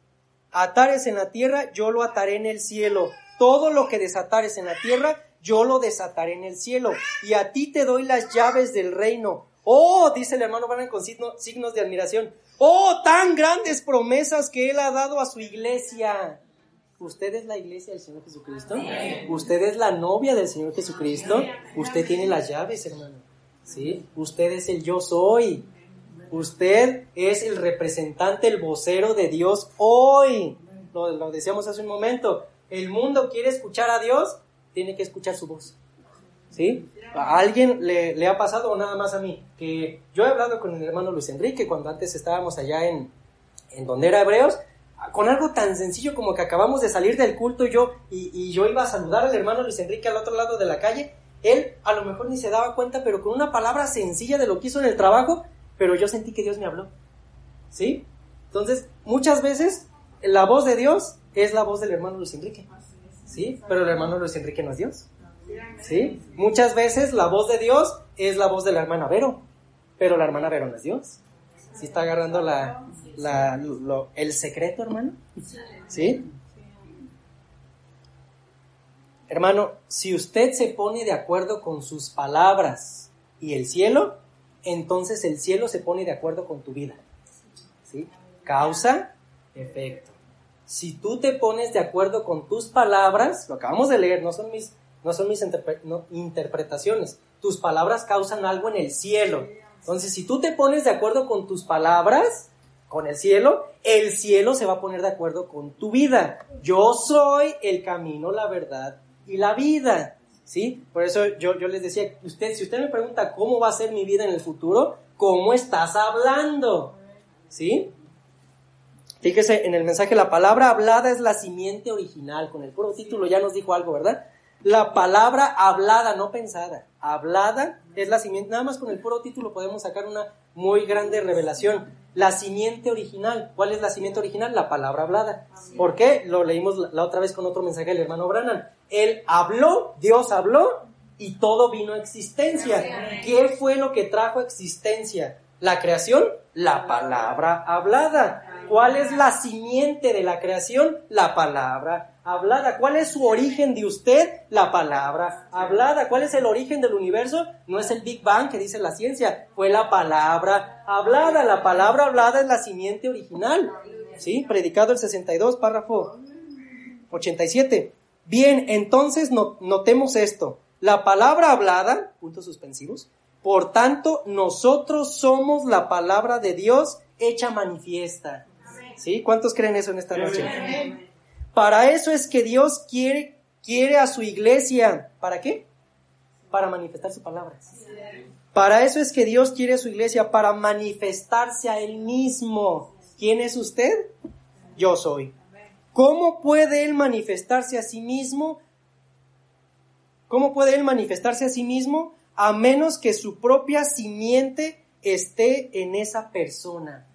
atares en la tierra, yo lo ataré en el cielo. Todo lo que desatares en la tierra, yo lo desataré en el cielo. Y a ti te doy las llaves del reino. Oh, dice el hermano Van con signos de admiración. Oh, tan grandes promesas que Él ha dado a su iglesia. Usted es la iglesia del Señor Jesucristo. Usted es la novia del Señor Jesucristo. Usted tiene las llaves, hermano. ¿Sí? Usted es el yo soy. Usted es el representante, el vocero de Dios hoy. Lo, decíamos hace un momento. El mundo quiere escuchar a Dios, tiene que escuchar su voz. ¿Sí? ¿A alguien le, le, ha pasado o nada más a mí? Que yo he hablado con el hermano Luis Enrique cuando antes estábamos allá en, en donde era Hebreos con algo tan sencillo como que acabamos de salir del culto yo, y, yo iba a saludar al hermano Luis Enrique al otro lado de la calle, él a lo mejor ni se daba cuenta, pero con una palabra sencilla de lo que hizo en el trabajo, pero yo sentí que Dios me habló. ¿Sí? Entonces, muchas veces la voz de Dios es la voz del hermano Luis Enrique. ¿Sí? Pero el hermano Luis Enrique no es Dios. ¿Sí? Muchas veces la voz de Dios es la voz de la hermana Vero, pero la hermana Vero no es Dios. ¿Sí está agarrando la, el secreto, hermano? ¿Sí? Hermano, si usted se pone de acuerdo con sus palabras y el cielo, entonces el cielo se pone de acuerdo con tu vida. ¿Sí? Causa, efecto. Si tú te pones de acuerdo con tus palabras, lo acabamos de leer, no son mis, no son mis interpretaciones, tus palabras causan algo en el cielo. Entonces, si tú te pones de acuerdo con tus palabras, con el cielo, el cielo se va a poner de acuerdo con tu vida. Yo soy el camino, la verdad y la vida. ¿Sí? Por eso yo, yo les decía, usted, si usted me pregunta cómo va a ser mi vida en el futuro, ¿cómo estás hablando? ¿Sí? Fíjese, en el mensaje la palabra hablada es la simiente original. Con el puro título ya nos dijo algo, ¿verdad? La palabra hablada, no pensada. Hablada es la simiente. Nada más con el puro título podemos sacar una muy grande revelación. La simiente original. ¿Cuál es la simiente original? La palabra hablada. ¿Por qué? Lo leímos la otra vez con otro mensaje del hermano Brannan. Él habló, Dios habló y todo vino a existencia. ¿Qué fue lo que trajo existencia? La creación, la palabra hablada. ¿Cuál es la simiente de la creación? La palabra hablada. ¿Cuál es su origen de usted? La palabra hablada. ¿Cuál es el origen del universo? No es el Big Bang que dice la ciencia, fue la palabra hablada. La palabra hablada es la simiente original. ¿Sí? Predicado el 62, párrafo 87. Bien, entonces notemos esto. La palabra hablada, puntos suspensivos, por tanto, nosotros somos la palabra de Dios hecha manifiesta. ¿Sí? ¿Cuántos creen eso en esta noche? Para eso es que Dios quiere, quiere a su iglesia. ¿Para qué? Para manifestar su palabra. Para eso es que Dios quiere a su iglesia, para manifestarse a Él mismo. ¿Quién es usted? Yo soy. ¿Cómo puede Él manifestarse a sí mismo? ¿Cómo puede Él manifestarse a sí mismo? A menos que su propia simiente esté en esa persona.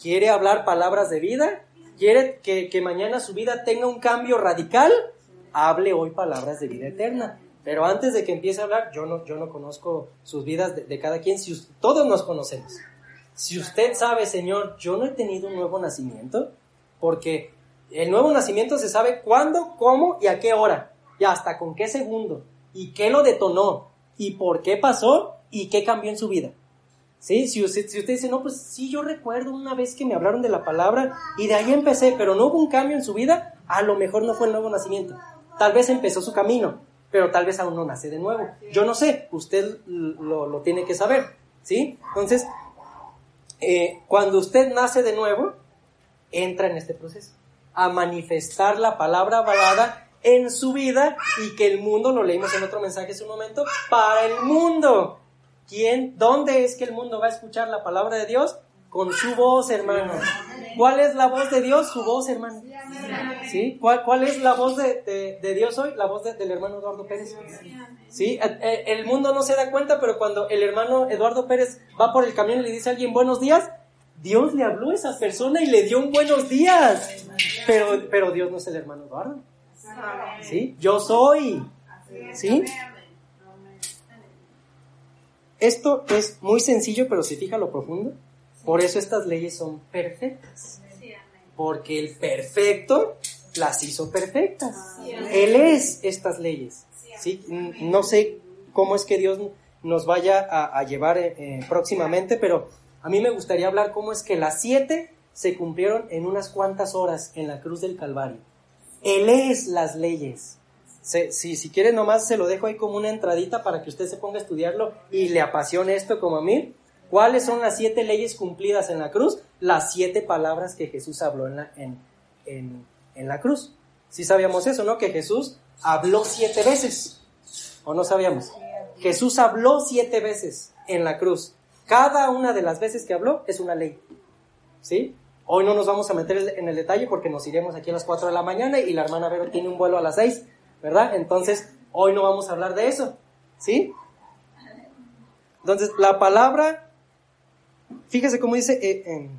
¿Quiere hablar palabras de vida? ¿Quiere que, mañana su vida tenga un cambio radical? Hable hoy palabras de vida eterna. Pero antes de que empiece a hablar, yo no, yo no conozco sus vidas de, cada quien. Si todos nos conocemos. Si usted sabe, Señor, yo no he tenido un nuevo nacimiento, porque el nuevo nacimiento se sabe cuándo, cómo y a qué hora, y hasta con qué segundo, y qué lo detonó, y por qué pasó, y qué cambió en su vida. ¿Sí? Si usted, dice, no, pues sí, yo recuerdo una vez que me hablaron de la palabra y de ahí empecé, pero no hubo un cambio en su vida, a lo mejor no fue el nuevo nacimiento. Tal vez empezó su camino, pero tal vez aún no nace de nuevo. Yo no sé, usted lo, tiene que saber, ¿sí? Entonces, eh, cuando usted nace de nuevo, entra en este proceso, a manifestar la palabra hablada en su vida y que el mundo, lo leímos en otro mensaje hace un momento, para el mundo. ¿Quién, dónde es que el mundo va a escuchar la palabra de Dios? Con su voz, hermano. ¿Cuál es la voz de Dios? Su voz, hermano. ¿Sí? ¿Cuál, cuál es la voz de, Dios hoy? La voz del hermano Eduardo Pérez. ¿Sí? Eh, eh, el mundo no se da cuenta, pero cuando el hermano Eduardo Pérez va por el camión y le dice a alguien buenos días, Dios le habló a esa persona y le dio un buenos días. Pero, pero Dios no es el hermano Eduardo. ¿Sí? Yo soy. ¿Sí? Esto es muy sencillo, pero si fija lo profundo, por eso estas leyes son perfectas. Porque el perfecto las hizo perfectas. Él es estas leyes. ¿sí? No sé cómo es que Dios nos vaya a, llevar eh, eh, próximamente, pero a mí me gustaría hablar cómo es que las siete se cumplieron en unas cuantas horas en la cruz del Calvario. Él es las leyes si, si quiere nomás se lo dejo ahí como una entradita para que usted se ponga a estudiarlo y le apasione esto como a mí. ¿Cuáles son las siete leyes cumplidas en la cruz? Las siete palabras que Jesús habló en la, en, en, la cruz. Si sabíamos eso, ¿no? Que Jesús habló siete veces. ¿O no sabíamos? Jesús habló siete veces en la cruz. Cada una de las veces que habló es una ley. ¿Sí? Hoy no nos vamos a meter en el detalle porque nos iremos aquí a las 4 de la mañana y la hermana Vero tiene un vuelo a las 6. ¿Verdad? Entonces, hoy no vamos a hablar de eso, ¿sí? Entonces, la palabra, fíjese cómo dice eh,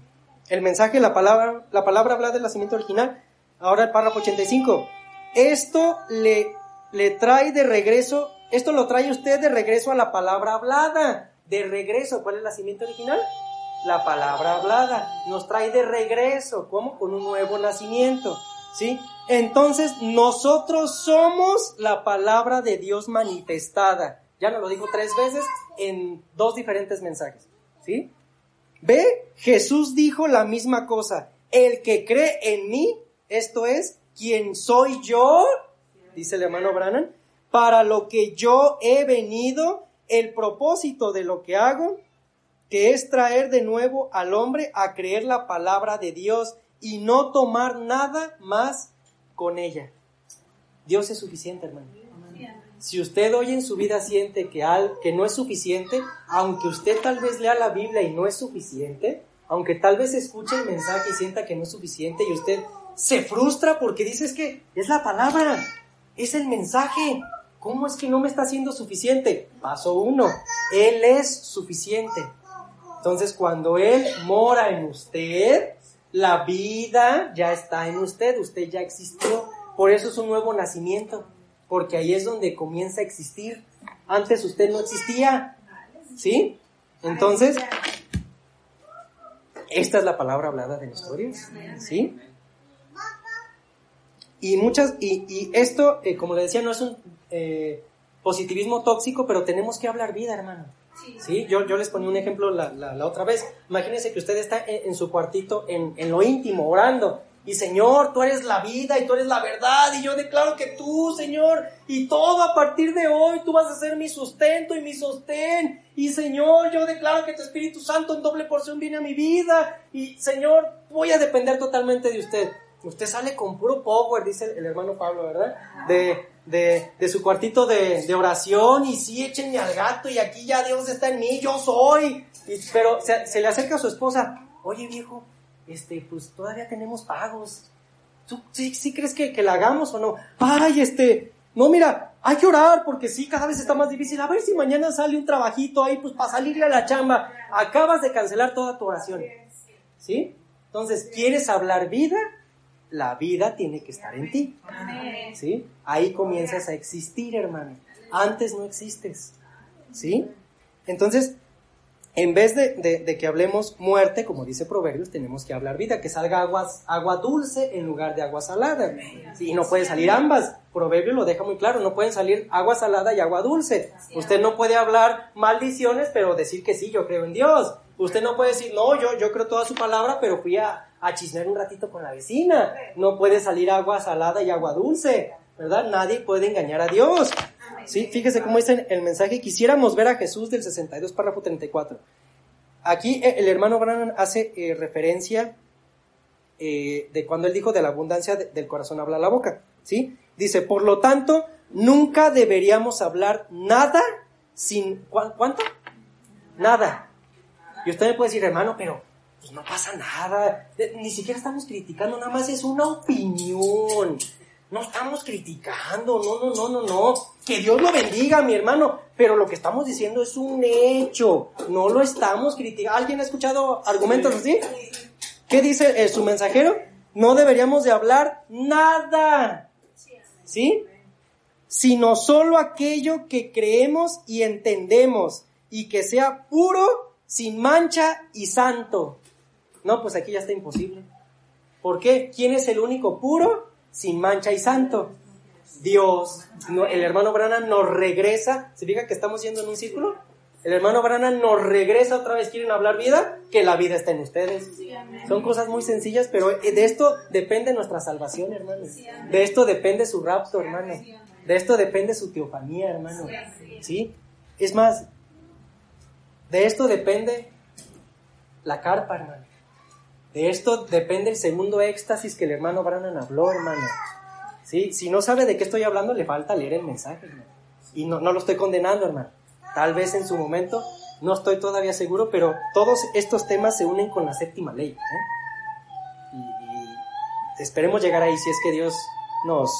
el mensaje, la palabra, la palabra habla del nacimiento original. Ahora el párrafo 85. Esto le, le trae de regreso, esto lo trae usted de regreso a la palabra hablada. De regreso, ¿cuál es el nacimiento original? La palabra hablada. Nos trae de regreso, ¿cómo? Con un nuevo nacimiento. ¿Sí? Entonces, nosotros somos la palabra de Dios manifestada. Ya nos lo dijo tres veces en dos diferentes mensajes. ¿Sí? Ve, Jesús dijo la misma cosa. El que cree en mí, esto es, quien soy yo, dice el hermano Brannan, para lo que yo he venido, el propósito de lo que hago, que es traer de nuevo al hombre a creer la palabra de Dios y no tomar nada más con ella. Dios es suficiente, hermano. Si usted hoy en su vida siente que, al, que no es suficiente, aunque usted tal vez lea la Biblia y no es suficiente, aunque tal vez escuche el mensaje y sienta que no es suficiente y usted se frustra porque dice que es la palabra, es el mensaje. ¿Cómo es que no me está haciendo suficiente? Paso uno, Él es suficiente. Entonces cuando Él mora en usted, la vida ya está en usted, usted ya existió. Por eso es un nuevo nacimiento, porque ahí es donde comienza a existir. Antes usted no existía. ¿Sí? Entonces, esta es la palabra hablada de la historia. ¿Sí? Y muchas, y, esto, eh, como le decía, no es un eh, positivismo tóxico, pero tenemos que hablar vida, hermano. Sí, yo, yo les ponía un ejemplo la, la, otra vez. Imagínense que usted está en, su cuartito, en, en, lo íntimo, orando. Y Señor, tú eres la vida y tú eres la verdad. Y yo declaro que tú, Señor, y todo a partir de hoy, tú vas a ser mi sustento y mi sostén. Y Señor, yo declaro que tu Espíritu Santo en doble porción viene a mi vida. Y Señor, voy a depender totalmente de usted. Usted sale con puro power, dice el hermano Pablo, ¿verdad? De, de, de su cuartito de, de, oración y sí, échenme al gato y aquí ya Dios está en mí, yo soy. pero se, se, le acerca a su esposa, oye viejo, este, pues todavía tenemos pagos. ¿Tú sí, sí crees que, que la hagamos o no? Ay, este, no, mira, hay que orar porque sí, cada vez está más difícil. A ver si mañana sale un trabajito ahí, pues para salirle a la chamba. Acabas de cancelar toda tu oración. ¿Sí? Entonces, ¿quieres hablar vida? La vida tiene que estar en ti. ¿Sí? Ahí comienzas a existir, hermano. Antes no existes. ¿Sí? Entonces, en vez de, que hablemos muerte, como dice Proverbios, tenemos que hablar vida, que salga aguas, agua dulce en lugar de agua salada. Y no puede salir ambas. Proverbios lo deja muy claro, no pueden salir agua salada y agua dulce. Usted no puede hablar maldiciones, pero decir que sí, yo creo en Dios. Usted no puede decir, no, yo, yo creo toda su palabra, pero fui a, a chismear un ratito con la vecina. No puede salir agua salada y agua dulce, ¿verdad? Nadie puede engañar a Dios. Sí, fíjese cómo dice el mensaje. Quisiéramos ver a Jesús del 62, párrafo 34. Aquí eh, el hermano Brannan hace eh, referencia eh, de cuando él dijo de la abundancia del corazón habla la boca. ¿Sí? Dice, por lo tanto, nunca deberíamos hablar nada sin... ¿Cuánto? Nada. Y usted me puede decir, hermano, pero pues no pasa nada. Ni siquiera estamos criticando, nada más es una opinión. No estamos criticando, no, no, no, no, no. Que Dios lo bendiga, mi hermano. Pero lo que estamos diciendo es un hecho. No lo estamos criticando. ¿Alguien ha escuchado argumentos así? ¿Qué dice eh, su mensajero? No deberíamos de hablar nada. ¿Sí? Sino solo aquello que creemos y entendemos y que sea puro, sin mancha y santo. No, pues aquí ya está imposible. ¿Por qué? ¿Quién es el único puro, sin mancha y santo? Dios. el hermano Brana nos regresa. ¿Se fija que estamos yendo en un círculo? El hermano Brana nos regresa otra vez. ¿Quieren hablar vida? Que la vida está en ustedes. Son cosas muy sencillas, pero de esto depende nuestra salvación, hermano. De esto depende su rapto, hermano. De esto depende su teofanía, hermano. ¿Sí? Es más, de esto depende la carpa, hermano. De esto depende el segundo éxtasis que el hermano Brannan habló, hermano. ¿Sí? Si no sabe de qué estoy hablando, le falta leer el mensaje. Y no, no lo estoy condenando, hermano. Tal vez en su momento, no estoy todavía seguro, pero todos estos temas se unen con la séptima ley. ¿eh? Y, esperemos llegar ahí si es que Dios nos,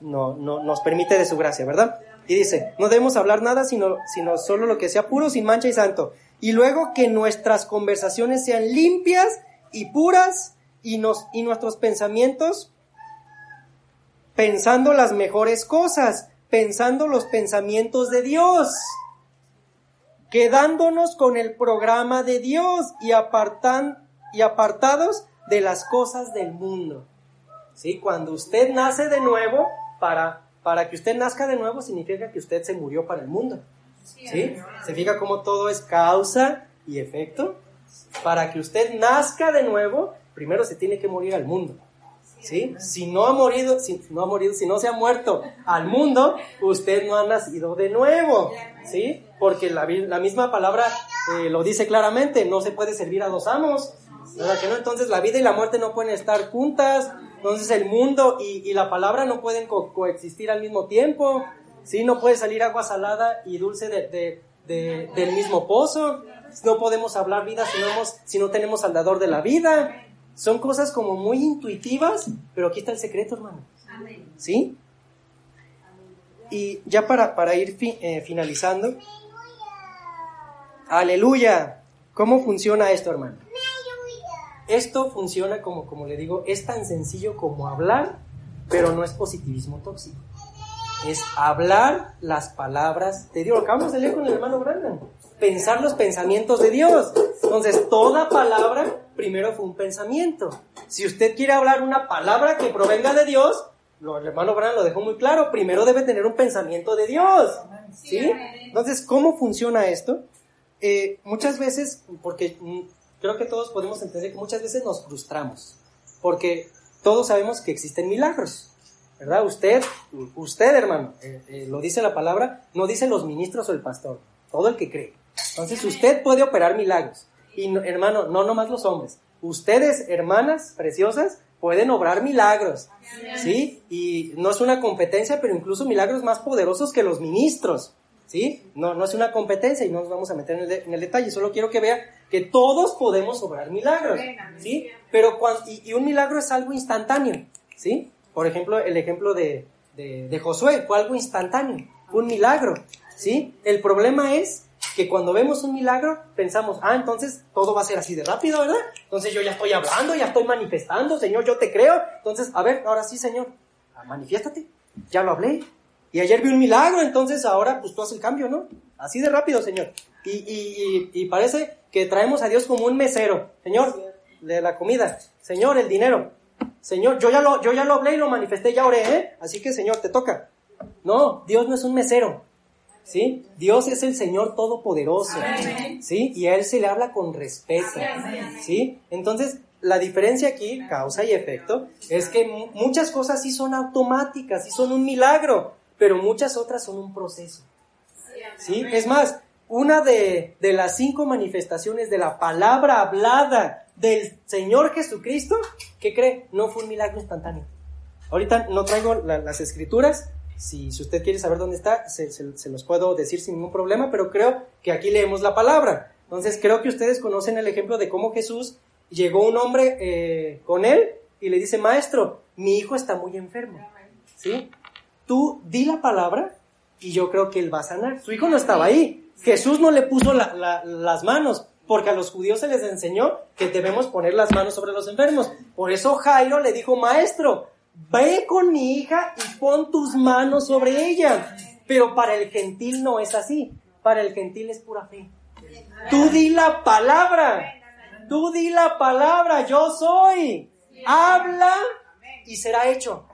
no, nos permite de su gracia, ¿verdad? Y dice, no debemos hablar nada sino, sino solo lo que sea puro, sin mancha y santo. Y luego que nuestras conversaciones sean limpias y puras y, nos, y nuestros pensamientos pensando las mejores cosas, pensando los pensamientos de Dios, quedándonos con el programa de Dios y, apartan, y apartados de las cosas del mundo. ¿sí? Cuando usted nace de nuevo, para, para que usted nazca de nuevo significa que usted se murió para el mundo. ¿Sí? ¿Se fija cómo todo es causa y efecto? Para que usted nazca de nuevo, primero se tiene que morir al mundo. ¿Sí? Si no ha morido, si no ha morido, si no se ha muerto al mundo, usted no ha nacido de nuevo. ¿Sí? Porque la, misma palabra eh, lo dice claramente, no se puede servir a dos amos. Entonces la vida y la muerte no pueden estar juntas. Entonces el mundo y, la palabra no pueden coexistir al mismo tiempo. ¿Sí? No puede salir agua salada y dulce de, de, del mismo pozo. No podemos hablar vida si no, tenemos al dador de la vida. Son cosas como muy intuitivas, pero aquí está el secreto, hermano. ¿Sí? Y ya para, para ir eh, finalizando. Aleluya. ¿Cómo funciona esto, hermano? Esto funciona como, como le digo, es tan sencillo como hablar, pero no es positivismo tóxico. Es hablar las palabras de Dios. Acabamos de leer con el hermano Brandon. Pensar los pensamientos de Dios. Entonces, toda palabra primero fue un pensamiento. Si usted quiere hablar una palabra que provenga de Dios, lo, el hermano Brandon lo dejó muy claro, primero debe tener un pensamiento de Dios. ¿Sí? Entonces, ¿cómo funciona esto? Eh, muchas veces, porque mm, creo que todos podemos entender que muchas veces nos frustramos, porque todos sabemos que existen milagros, ¿verdad? Usted, usted hermano, eh, eh, lo dice la palabra, no dice los ministros o el pastor, todo el que cree. Entonces usted puede operar milagros. Y hermano, no nomás los hombres. Ustedes, hermanas preciosas, pueden obrar milagros. ¿Sí? Y no es una competencia, pero incluso milagros más poderosos que los ministros. ¿Sí? No, no es una competencia y no nos vamos a meter en el, detalle, solo quiero que vea que todos podemos obrar milagros, ¿sí? Pero cuando, y, un milagro es algo instantáneo, ¿sí? Por ejemplo, el ejemplo de, de, Josué fue algo instantáneo, fue un milagro, ¿sí? El problema es que cuando vemos un milagro pensamos, ah, entonces todo va a ser así de rápido, ¿verdad? Entonces yo ya estoy hablando, ya estoy manifestando, Señor, yo te creo. Entonces, a ver, ahora sí, Señor, manifiéstate, ya lo hablé, y ayer vi un milagro, entonces ahora pues tú haces el cambio, ¿no? Así de rápido, Señor. Y, y, y, parece que traemos a Dios como un mesero. Señor, de la comida. Señor, el dinero. Señor, yo ya lo, yo ya lo hablé y lo manifesté, ya oré, ¿eh? Así que, Señor, te toca. No, Dios no es un mesero. ¿Sí? Dios es el Señor Todopoderoso. ¿Sí? Y a Él se le habla con respeto. ¿Sí? Entonces, la diferencia aquí, causa y efecto, es que muchas cosas sí son automáticas, sí son un milagro pero muchas otras son un proceso. ¿Sí? Es más, una de, las cinco manifestaciones de la palabra hablada del Señor Jesucristo, ¿qué cree? No fue un milagro instantáneo. Ahorita no traigo las escrituras, si, usted quiere saber dónde está, se, los puedo decir sin ningún problema, pero creo que aquí leemos la palabra. Entonces creo que ustedes conocen el ejemplo de cómo Jesús llegó un hombre eh, con él y le dice, maestro, mi hijo está muy enfermo. ¿Sí? tú di la palabra y yo creo que él va a sanar. Su hijo no estaba ahí. Jesús no le puso las manos, porque a los judíos se les enseñó que debemos poner las manos sobre los enfermos. Por eso Jairo le dijo, maestro, ve con mi hija y pon tus manos sobre ella. Pero para el gentil no es así. Para el gentil es pura fe. Tú di la palabra. Tú di la palabra. Yo soy. Habla y será hecho.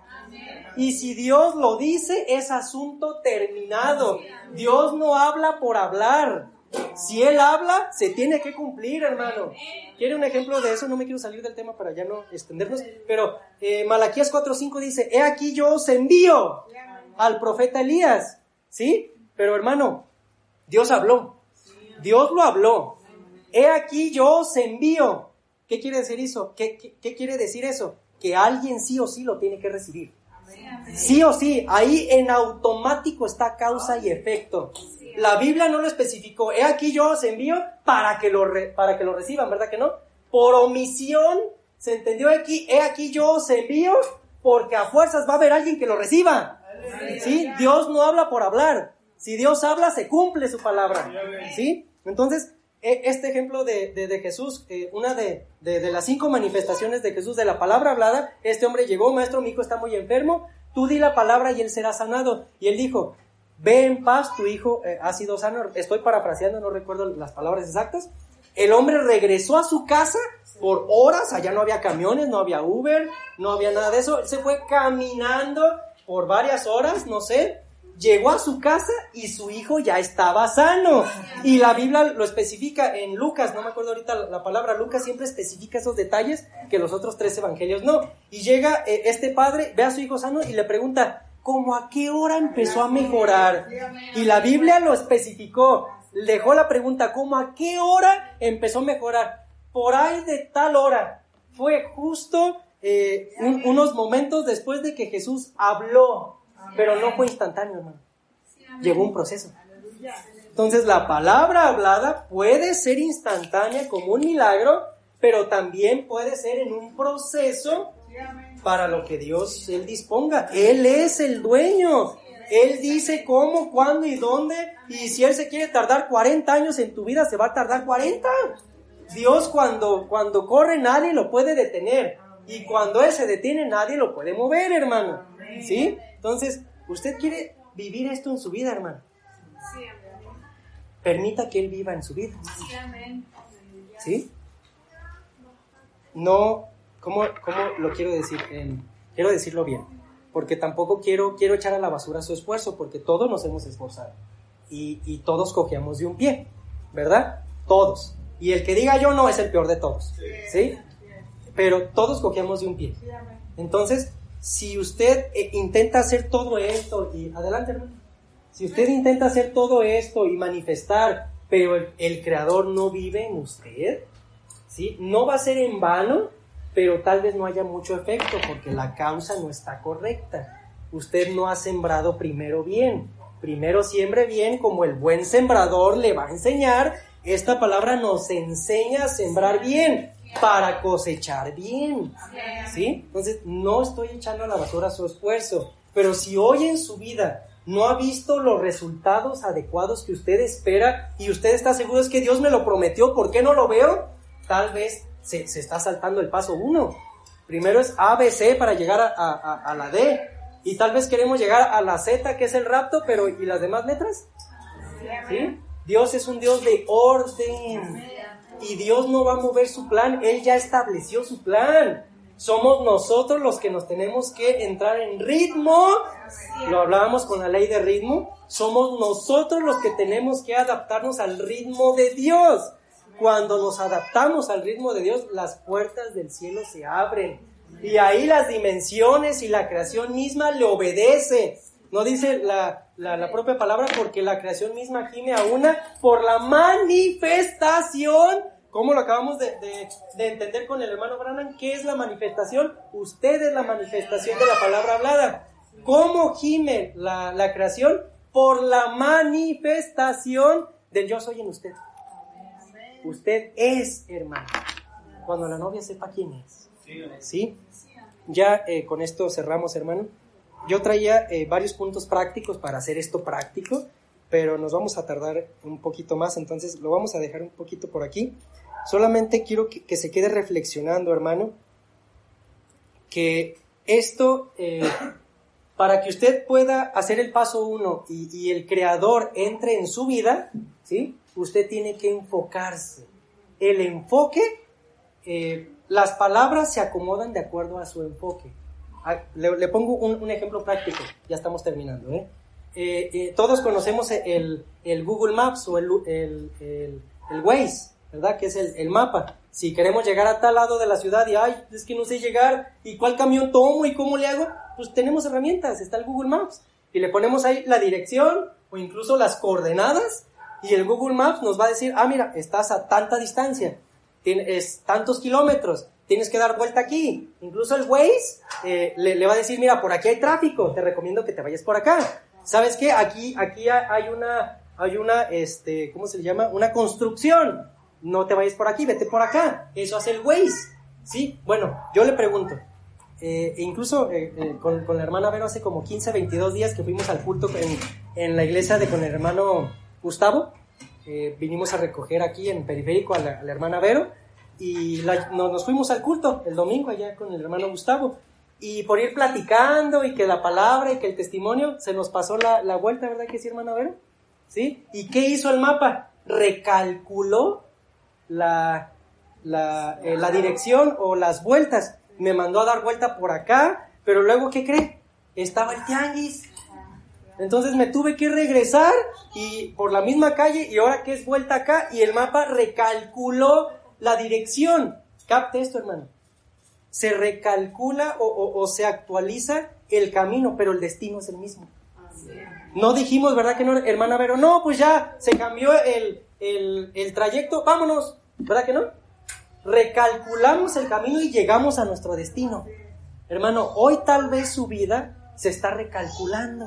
Y si Dios lo dice, es asunto terminado. Dios no habla por hablar. Si Él habla, se tiene que cumplir, hermano. ¿Quiere un ejemplo de eso? No me quiero salir del tema para ya no extendernos. Pero eh, Malaquías 4.5 dice, he aquí yo os envío al profeta Elías. ¿Sí? Pero hermano, Dios habló. Dios lo habló. He aquí yo os envío. ¿Qué quiere decir eso? qué quiere decir eso? Que alguien sí o sí lo tiene que recibir. Sí o sí, ahí en automático está causa y efecto. La Biblia no lo especificó. He aquí yo os envío para que lo, para que lo reciban, ¿verdad que no? Por omisión, se entendió aquí, he aquí yo os envío porque a fuerzas va a haber alguien que lo reciba. ¿Sí? Dios no habla por hablar. Si Dios habla, se cumple su palabra. ¿Sí? Entonces, e, este ejemplo de, de, Jesús, eh, una de, de, las cinco manifestaciones de Jesús de la palabra hablada, este hombre llegó, maestro, mi hijo está muy enfermo, tú di la palabra y él será sanado. Y él dijo, ve en paz, tu hijo eh, ha sido sano. Estoy parafraseando, no recuerdo las palabras exactas. El hombre regresó a su casa por horas, allá no había camiones, no había Uber, no había nada de eso. Se fue caminando por varias horas, no sé, llegó a su casa y su hijo ya estaba sano. Y la Biblia lo especifica en Lucas, no me acuerdo ahorita la palabra, Lucas siempre especifica esos detalles que los otros tres evangelios no. Y llega eh, este padre, ve a su hijo sano y le pregunta, ¿cómo a qué hora empezó a mejorar? Y la Biblia lo especificó, dejó la pregunta, ¿cómo a qué hora empezó a mejorar? Por ahí de tal hora. Fue justo eh, unos momentos después de que Jesús habló pero no fue instantáneo, hermano. Llegó un proceso. Entonces la palabra hablada puede ser instantánea como un milagro, pero también puede ser en un proceso para lo que Dios Él disponga. Él es el dueño. Él dice cómo, cuándo y dónde. Y si Él se quiere tardar 40 años en tu vida, se va a tardar 40. Dios cuando, cuando corre nadie lo puede detener. Y cuando Él se detiene nadie lo puede mover, hermano. ¿Sí? Entonces, usted quiere vivir esto en su vida, hermano. Sí, Permita que Él viva en su vida. ¿Sí? No, ¿cómo, cómo lo quiero decir? quiero decirlo bien, porque tampoco quiero, quiero echar a la basura su esfuerzo, porque todos nos hemos esforzado y, y todos cojeamos de un pie, ¿verdad? Todos. Y el que diga yo no es el peor de todos, ¿sí? Pero todos cojeamos de un pie. Entonces, si usted eh, intenta hacer todo esto, y adelante hermano, si usted intenta hacer todo esto y manifestar, pero el, creador no vive en usted, ¿sí? No va a ser en vano, pero tal vez no haya mucho efecto porque la causa no está correcta. Usted no ha sembrado primero bien. Primero siembre bien como el buen sembrador le va a enseñar. Esta palabra nos enseña a sembrar bien para cosechar bien. ¿Sí? Entonces, no estoy echando a la basura su esfuerzo, pero si hoy en su vida no ha visto los resultados adecuados que usted espera y usted está seguro es que Dios me lo prometió, ¿por qué no lo veo? Tal vez se, está saltando el paso uno. Primero es A, B, para llegar a, la D. Y tal vez queremos llegar a la Z, que es el rapto, pero ¿y las demás letras? ¿Sí? Dios es un Dios de orden y Dios no va a mover su plan, Él ya estableció su plan. Somos nosotros los que nos tenemos que entrar en ritmo. Lo hablábamos con la ley de ritmo. Somos nosotros los que tenemos que adaptarnos al ritmo de Dios. Cuando nos adaptamos al ritmo de Dios, las puertas del cielo se abren. Y ahí las dimensiones y la creación misma le obedece. No dice la, la, propia palabra porque la creación misma gime a una por la manifestación. ¿Cómo lo acabamos de, entender con el hermano Branham? ¿Qué es la manifestación? Usted es la manifestación de la palabra hablada. ¿Cómo gime la, la creación? Por la manifestación del yo soy en usted. Usted es hermano. Cuando la novia sepa quién es. ¿Sí? Ya eh, con esto cerramos, hermano. Yo traía eh, varios puntos prácticos para hacer esto práctico, pero nos vamos a tardar un poquito más, entonces lo vamos a dejar un poquito por aquí. Solamente quiero que, se quede reflexionando, hermano, que esto, eh, para que usted pueda hacer el paso uno y, el creador entre en su vida, ¿sí? Usted tiene que enfocarse. El enfoque, eh, las palabras se acomodan de acuerdo a su enfoque. Ah, le, pongo un, ejemplo práctico, ya estamos terminando. ¿eh? Eh, eh, todos conocemos el, Google Maps o el, el, Waze, ¿verdad? Que es el, mapa. Si queremos llegar a tal lado de la ciudad y, ay, es que no sé llegar, ¿y cuál camión tomo y cómo le hago? Pues tenemos herramientas, está el Google Maps. Y le ponemos ahí la dirección o incluso las coordenadas y el Google Maps nos va a decir, ah, mira, estás a tanta distancia, tienes tantos kilómetros, tienes que dar vuelta aquí. Incluso el Waze eh, le, va a decir, mira, por aquí hay tráfico, te recomiendo que te vayas por acá. ¿Sabes qué? Aquí, aquí hay una, hay una, este, ¿cómo se le llama? Una construcción. No te vayas por aquí, vete por acá. Eso hace el Waze. ¿Sí? Bueno, yo le pregunto. Eh, e incluso eh, con, la hermana Vero hace como 15, 22 días que fuimos al culto en, en la iglesia de con el hermano Gustavo. vinimos a recoger aquí en Periférico a la, hermana Vero y nos, fuimos al culto el domingo allá con el hermano Gustavo. Y por ir platicando y que la palabra y que el testimonio, se nos pasó la, la vuelta, ¿verdad que sí, hermano Vero? ¿Sí? ¿Y qué hizo el mapa? Recalculó la, la, eh, la dirección o las vueltas. Me mandó a dar vuelta por acá, pero luego, ¿qué cree? Estaba el tianguis. Entonces me tuve que regresar y por la misma calle y ahora que es vuelta acá y el mapa recalculó la dirección. Capte esto, hermano. Se recalcula o, se actualiza el camino, pero el destino es el mismo. No dijimos, ¿verdad que no, hermana Vero? No, pues ya se cambió el, el trayecto, vámonos, ¿verdad que no? Recalculamos el camino y llegamos a nuestro destino. Hermano, hoy tal vez su vida se está recalculando.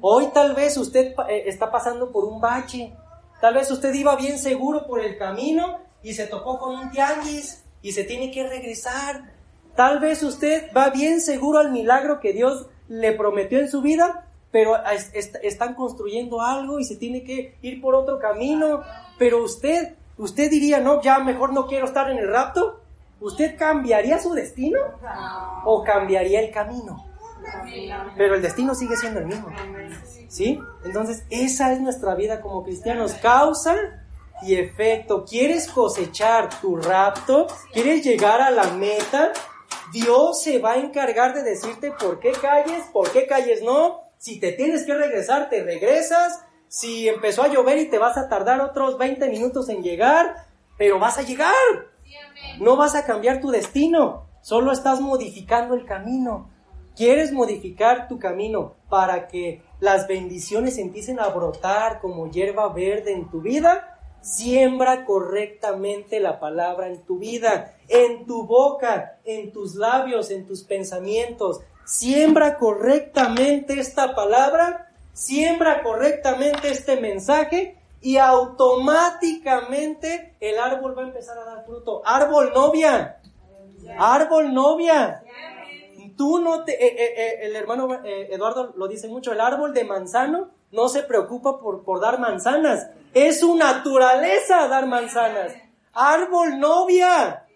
Hoy tal vez usted eh, está pasando por un bache. Tal vez usted iba bien seguro por el camino y se topó con un tianguis y se tiene que regresar. Tal vez usted va bien seguro al milagro que Dios le prometió en su vida, pero están construyendo algo y se tiene que ir por otro camino. Pero usted, usted diría, no, ya mejor no quiero estar en el rapto. ¿Usted cambiaría su destino o cambiaría el camino? Pero el destino sigue siendo el mismo. ¿Sí? Entonces, esa es nuestra vida como cristianos. Causa y efecto. ¿Quieres cosechar tu rapto? ¿Quieres llegar a la meta? Dios se va a encargar de decirte por qué calles, por qué calles no. Si te tienes que regresar, te regresas. Si empezó a llover y te vas a tardar otros 20 minutos en llegar, pero vas a llegar. No vas a cambiar tu destino, solo estás modificando el camino. ¿Quieres modificar tu camino para que las bendiciones empiecen a brotar como hierba verde en tu vida? Siembra correctamente la palabra en tu vida, en tu boca, en tus labios, en tus pensamientos. Siembra correctamente esta palabra, siembra correctamente este mensaje y automáticamente el árbol va a empezar a dar fruto. Árbol novia, árbol novia tú no te, eh, eh, eh, el hermano Eduardo lo dice mucho, el árbol de manzano no se preocupa por, por dar manzanas, es su naturaleza dar manzanas. Árbol novia,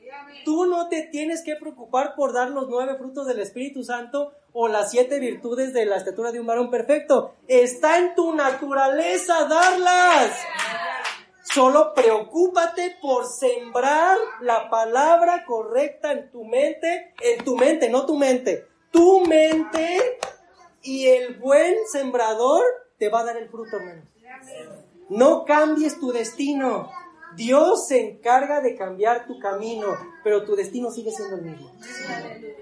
tú no te tienes que preocupar por dar los nueve frutos del Espíritu Santo o las siete virtudes de la estatura de un varón perfecto. Está en tu naturaleza darlas. Solo preocúpate por sembrar la palabra correcta en tu mente, en tu mente, no tu mente, tu mente y el buen sembrador te va a dar el fruto, hermano. No cambies tu destino. Dios se encarga de cambiar tu camino, pero tu destino sigue siendo el mismo.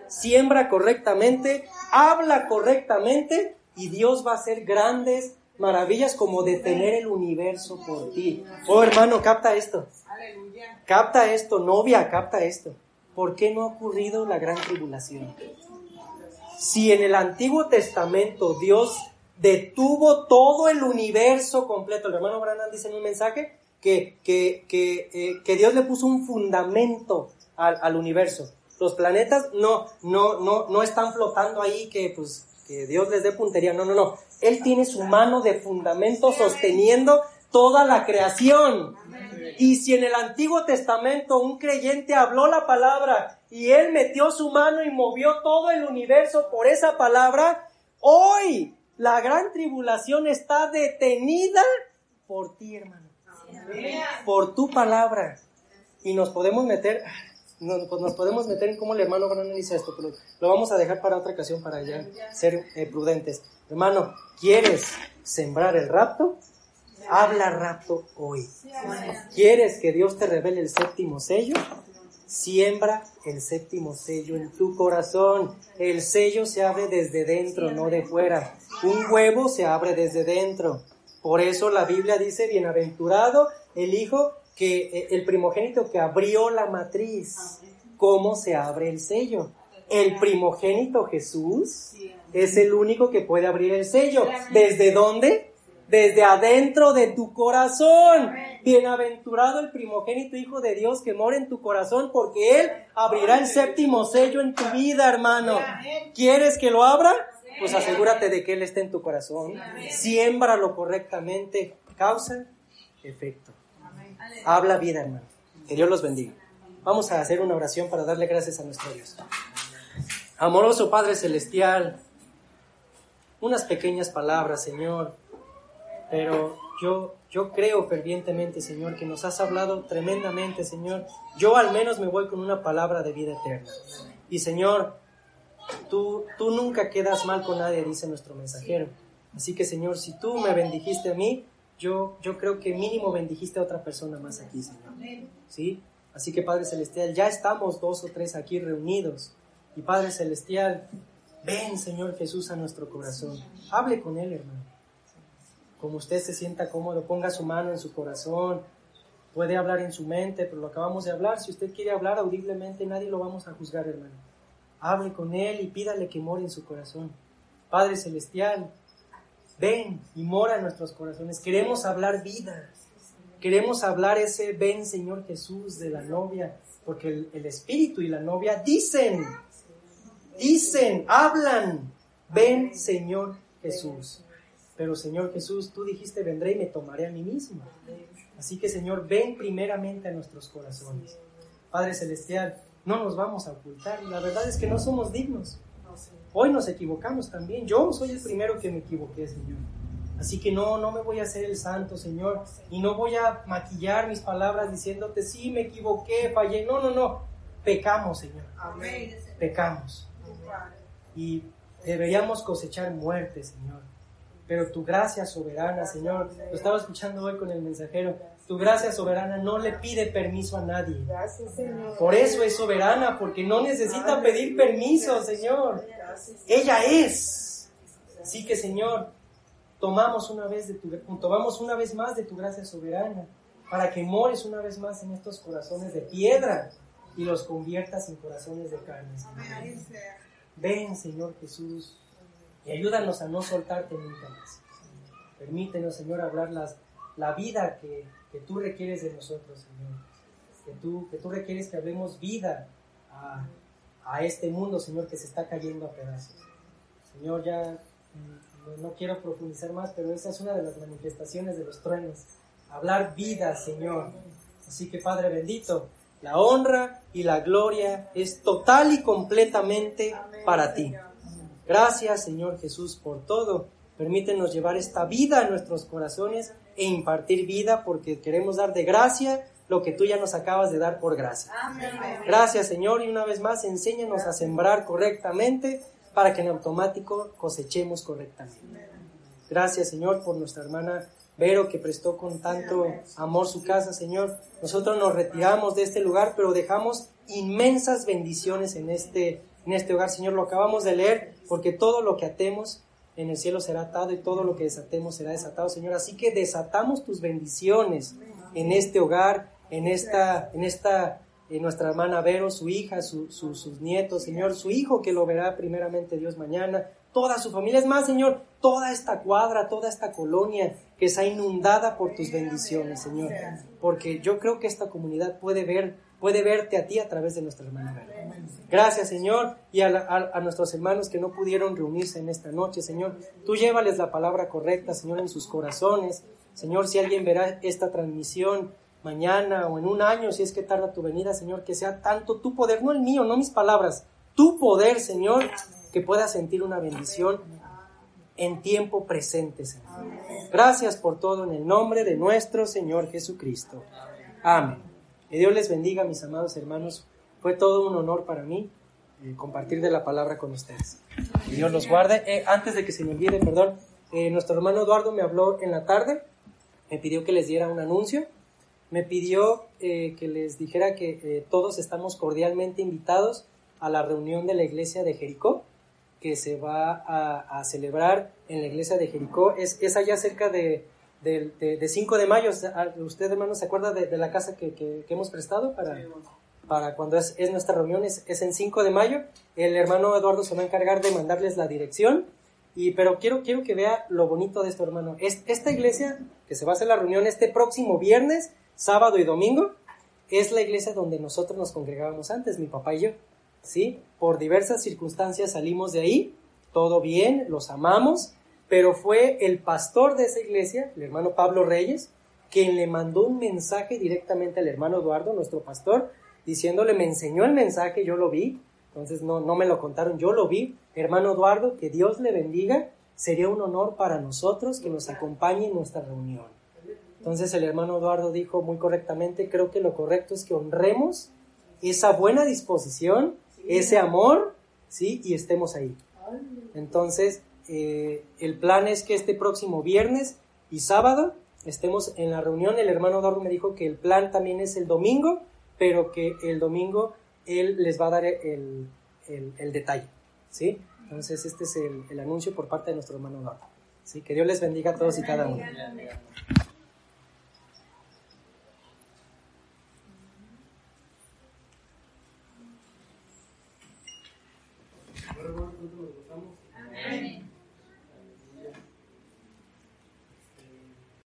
Siembra correctamente, habla correctamente y Dios va a hacer grandes maravillas como detener el universo por ti. Oh hermano, capta esto. Capta esto, novia, capta esto. ¿Por qué no ha ocurrido la gran tribulación? Si en el Antiguo Testamento Dios detuvo todo el universo completo, el hermano Brandon dice en un mensaje que, que, que, eh, que Dios le puso un fundamento al, al, universo. Los planetas no, no, no, no están flotando ahí que pues que Dios les dé puntería, no, no, no. Él tiene su mano de fundamento sosteniendo toda la creación. Y si en el Antiguo Testamento un creyente habló la palabra y él metió su mano y movió todo el universo por esa palabra, hoy la gran tribulación está detenida por ti, hermano. Por tu palabra. Y nos podemos meter, pues nos podemos meter en cómo el hermano Branham dice esto, pero lo vamos a dejar para otra ocasión para ya ser eh, prudentes. Hermano, ¿quieres sembrar el rapto? Habla rapto hoy. ¿Quieres que Dios te revele el séptimo sello? Siembra el séptimo sello en tu corazón. El sello se abre desde dentro, no de fuera. Un huevo se abre desde dentro. Por eso la Biblia dice, bienaventurado el hijo que eh, el primogénito que abrió la matriz, ¿cómo se abre el sello? El primogénito Jesús es el único que puede abrir el sello. ¿Desde dónde? Desde adentro de tu corazón. Bienaventurado el primogénito Hijo de Dios que mora en tu corazón, porque Él abrirá el séptimo sello en tu vida, hermano. ¿Quieres que lo abra? Pues asegúrate de que Él esté en tu corazón. Siémbralo correctamente. Causa, efecto. Habla vida, hermano. Que Dios los bendiga. Vamos a hacer una oración para darle gracias a nuestro Dios. Amoroso Padre Celestial, unas pequeñas palabras, Señor, pero yo, yo creo fervientemente, Señor, que nos has hablado tremendamente, Señor. Yo al menos me voy con una palabra de vida eterna. Y Señor, tú, tú nunca quedas mal con nadie, dice nuestro mensajero. Así que, Señor, si tú me bendijiste a mí, yo, yo creo que mínimo bendijiste a otra persona más aquí, Señor. ¿Sí? Así que, Padre Celestial, ya estamos dos o tres aquí reunidos. Y Padre Celestial, ven, Señor Jesús, a nuestro corazón. Hable con Él, hermano. Como usted se sienta cómodo, ponga su mano en su corazón. Puede hablar en su mente, pero lo acabamos de hablar. Si usted quiere hablar audiblemente, nadie lo vamos a juzgar, hermano. Hable con Él y pídale que more en su corazón. Padre Celestial, ven y mora en nuestros corazones. Queremos hablar vida. Queremos hablar ese ven Señor Jesús de la novia, porque el, el Espíritu y la novia dicen, dicen, hablan, ven Señor Jesús. Pero Señor Jesús, tú dijiste, vendré y me tomaré a mí mismo. Así que Señor, ven primeramente a nuestros corazones. Padre Celestial, no nos vamos a ocultar. La verdad es que no somos dignos. Hoy nos equivocamos también. Yo soy el primero que me equivoqué, Señor. Así que no, no me voy a hacer el santo, Señor. Y no voy a maquillar mis palabras diciéndote, sí, me equivoqué, fallé. No, no, no. Pecamos, Señor. Pecamos. Y deberíamos cosechar muerte, Señor. Pero tu gracia soberana, Señor, lo estaba escuchando hoy con el mensajero, tu gracia soberana no le pide permiso a nadie. Por eso es soberana, porque no necesita pedir permiso, Señor. Ella es. Así que, Señor, tomamos una vez de tu, tomamos una vez más de tu gracia soberana para que mores una vez más en estos corazones de piedra y los conviertas en corazones de carne. Ven, Señor Jesús, y ayúdanos a no soltarte nunca más. Permítenos, Señor, hablar las, la vida que, que, tú requieres de nosotros, Señor. Que tú, que tú requieres que hablemos vida a, a este mundo, Señor, que se está cayendo a pedazos. Señor, ya mm, no, quiero profundizar más, pero esa es una de las manifestaciones de los truenos. Hablar vida, Señor. Así que, Padre bendito, la honra y la gloria es total y completamente para ti. Gracias, Señor Jesús, por todo. Permítenos llevar esta vida a nuestros corazones e impartir vida porque queremos dar de gracia lo que tú ya nos acabas de dar por gracia. Gracias, Señor, y una vez más, enséñanos a sembrar correctamente para que en automático cosechemos correctamente. Gracias, Señor, por nuestra hermana Vero que prestó con tanto amor su casa, Señor. Nosotros nos retiramos de este lugar, pero dejamos inmensas bendiciones en este en este hogar, Señor. Lo acabamos de leer porque todo lo que atemos en el cielo será atado y todo lo que desatemos será desatado, Señor. Así que desatamos tus bendiciones en este hogar, en esta, en esta, en nuestra hermana Vero, su hija, sus nietos, Señor, su hijo que lo verá primeramente Dios mañana, toda su familia. Es más, Señor, toda esta cuadra, toda esta colonia que está inundada por tus bendiciones, Señor. Porque yo creo que esta comunidad puede ver puede verte a ti a través de nuestra hermana Gracias, Señor, y a, nuestros hermanos que no pudieron reunirse en esta noche, Señor. Tú llévales la palabra correcta, Señor, en sus corazones. Señor, si alguien verá esta transmisión mañana o en un año, si es que tarda tu venida, Señor, que sea tanto tu poder, no el mío, no mis palabras, tu poder, Señor, que pueda sentir una bendición en tiempo presente, Señor. Gracias por todo en el nombre de nuestro Señor Jesucristo. Amén. Que Dios les bendiga, mis amados hermanos. Fue todo un honor para mí eh, compartir de la palabra con ustedes. Que Dios los guarde. Eh, antes de que se me olvide, perdón, eh, nuestro hermano Eduardo me habló en la tarde, me pidió que les diera un anuncio, me pidió que les dijera que todos estamos cordialmente invitados a la reunión de la iglesia de Jericó, que se va a, celebrar en la iglesia de Jericó. Es, es allá cerca de, de, 5 de mayo. ¿Usted, hermano, se acuerda de, la casa que, hemos prestado para, para cuando es, nuestra reunión? Es, en 5 de mayo. El hermano Eduardo se va a encargar de mandarles la dirección. Y, pero quiero, quiero que vea lo bonito de esto, hermano. esta iglesia, que se va a hacer la reunión este próximo viernes, sábado y domingo, es la iglesia donde nosotros nos congregábamos antes, mi papá y yo. ¿Sí? Por diversas circunstancias salimos de ahí, todo bien, los amamos, pero fue el pastor de esa iglesia, el hermano Pablo Reyes, quien le mandó un mensaje directamente al hermano Eduardo, nuestro pastor, diciéndole, me enseñó el mensaje, yo lo vi, entonces no, no me lo contaron, yo lo vi, hermano Eduardo, que Dios le bendiga, sería un honor para nosotros que nos acompañe en nuestra reunión. Entonces el hermano Eduardo dijo muy correctamente, creo que lo correcto es que honremos esa buena disposición, ese amor, ¿sí? Y estemos ahí. Entonces, eh, el plan es que este próximo viernes y sábado estemos en la reunión. El hermano Eduardo me dijo que el plan también es el domingo, pero que el domingo él les va a dar el, detalle, ¿sí? Entonces, este es el, anuncio por parte de nuestro hermano Eduardo. ¿sí? Que Dios les bendiga a todos y cada uno.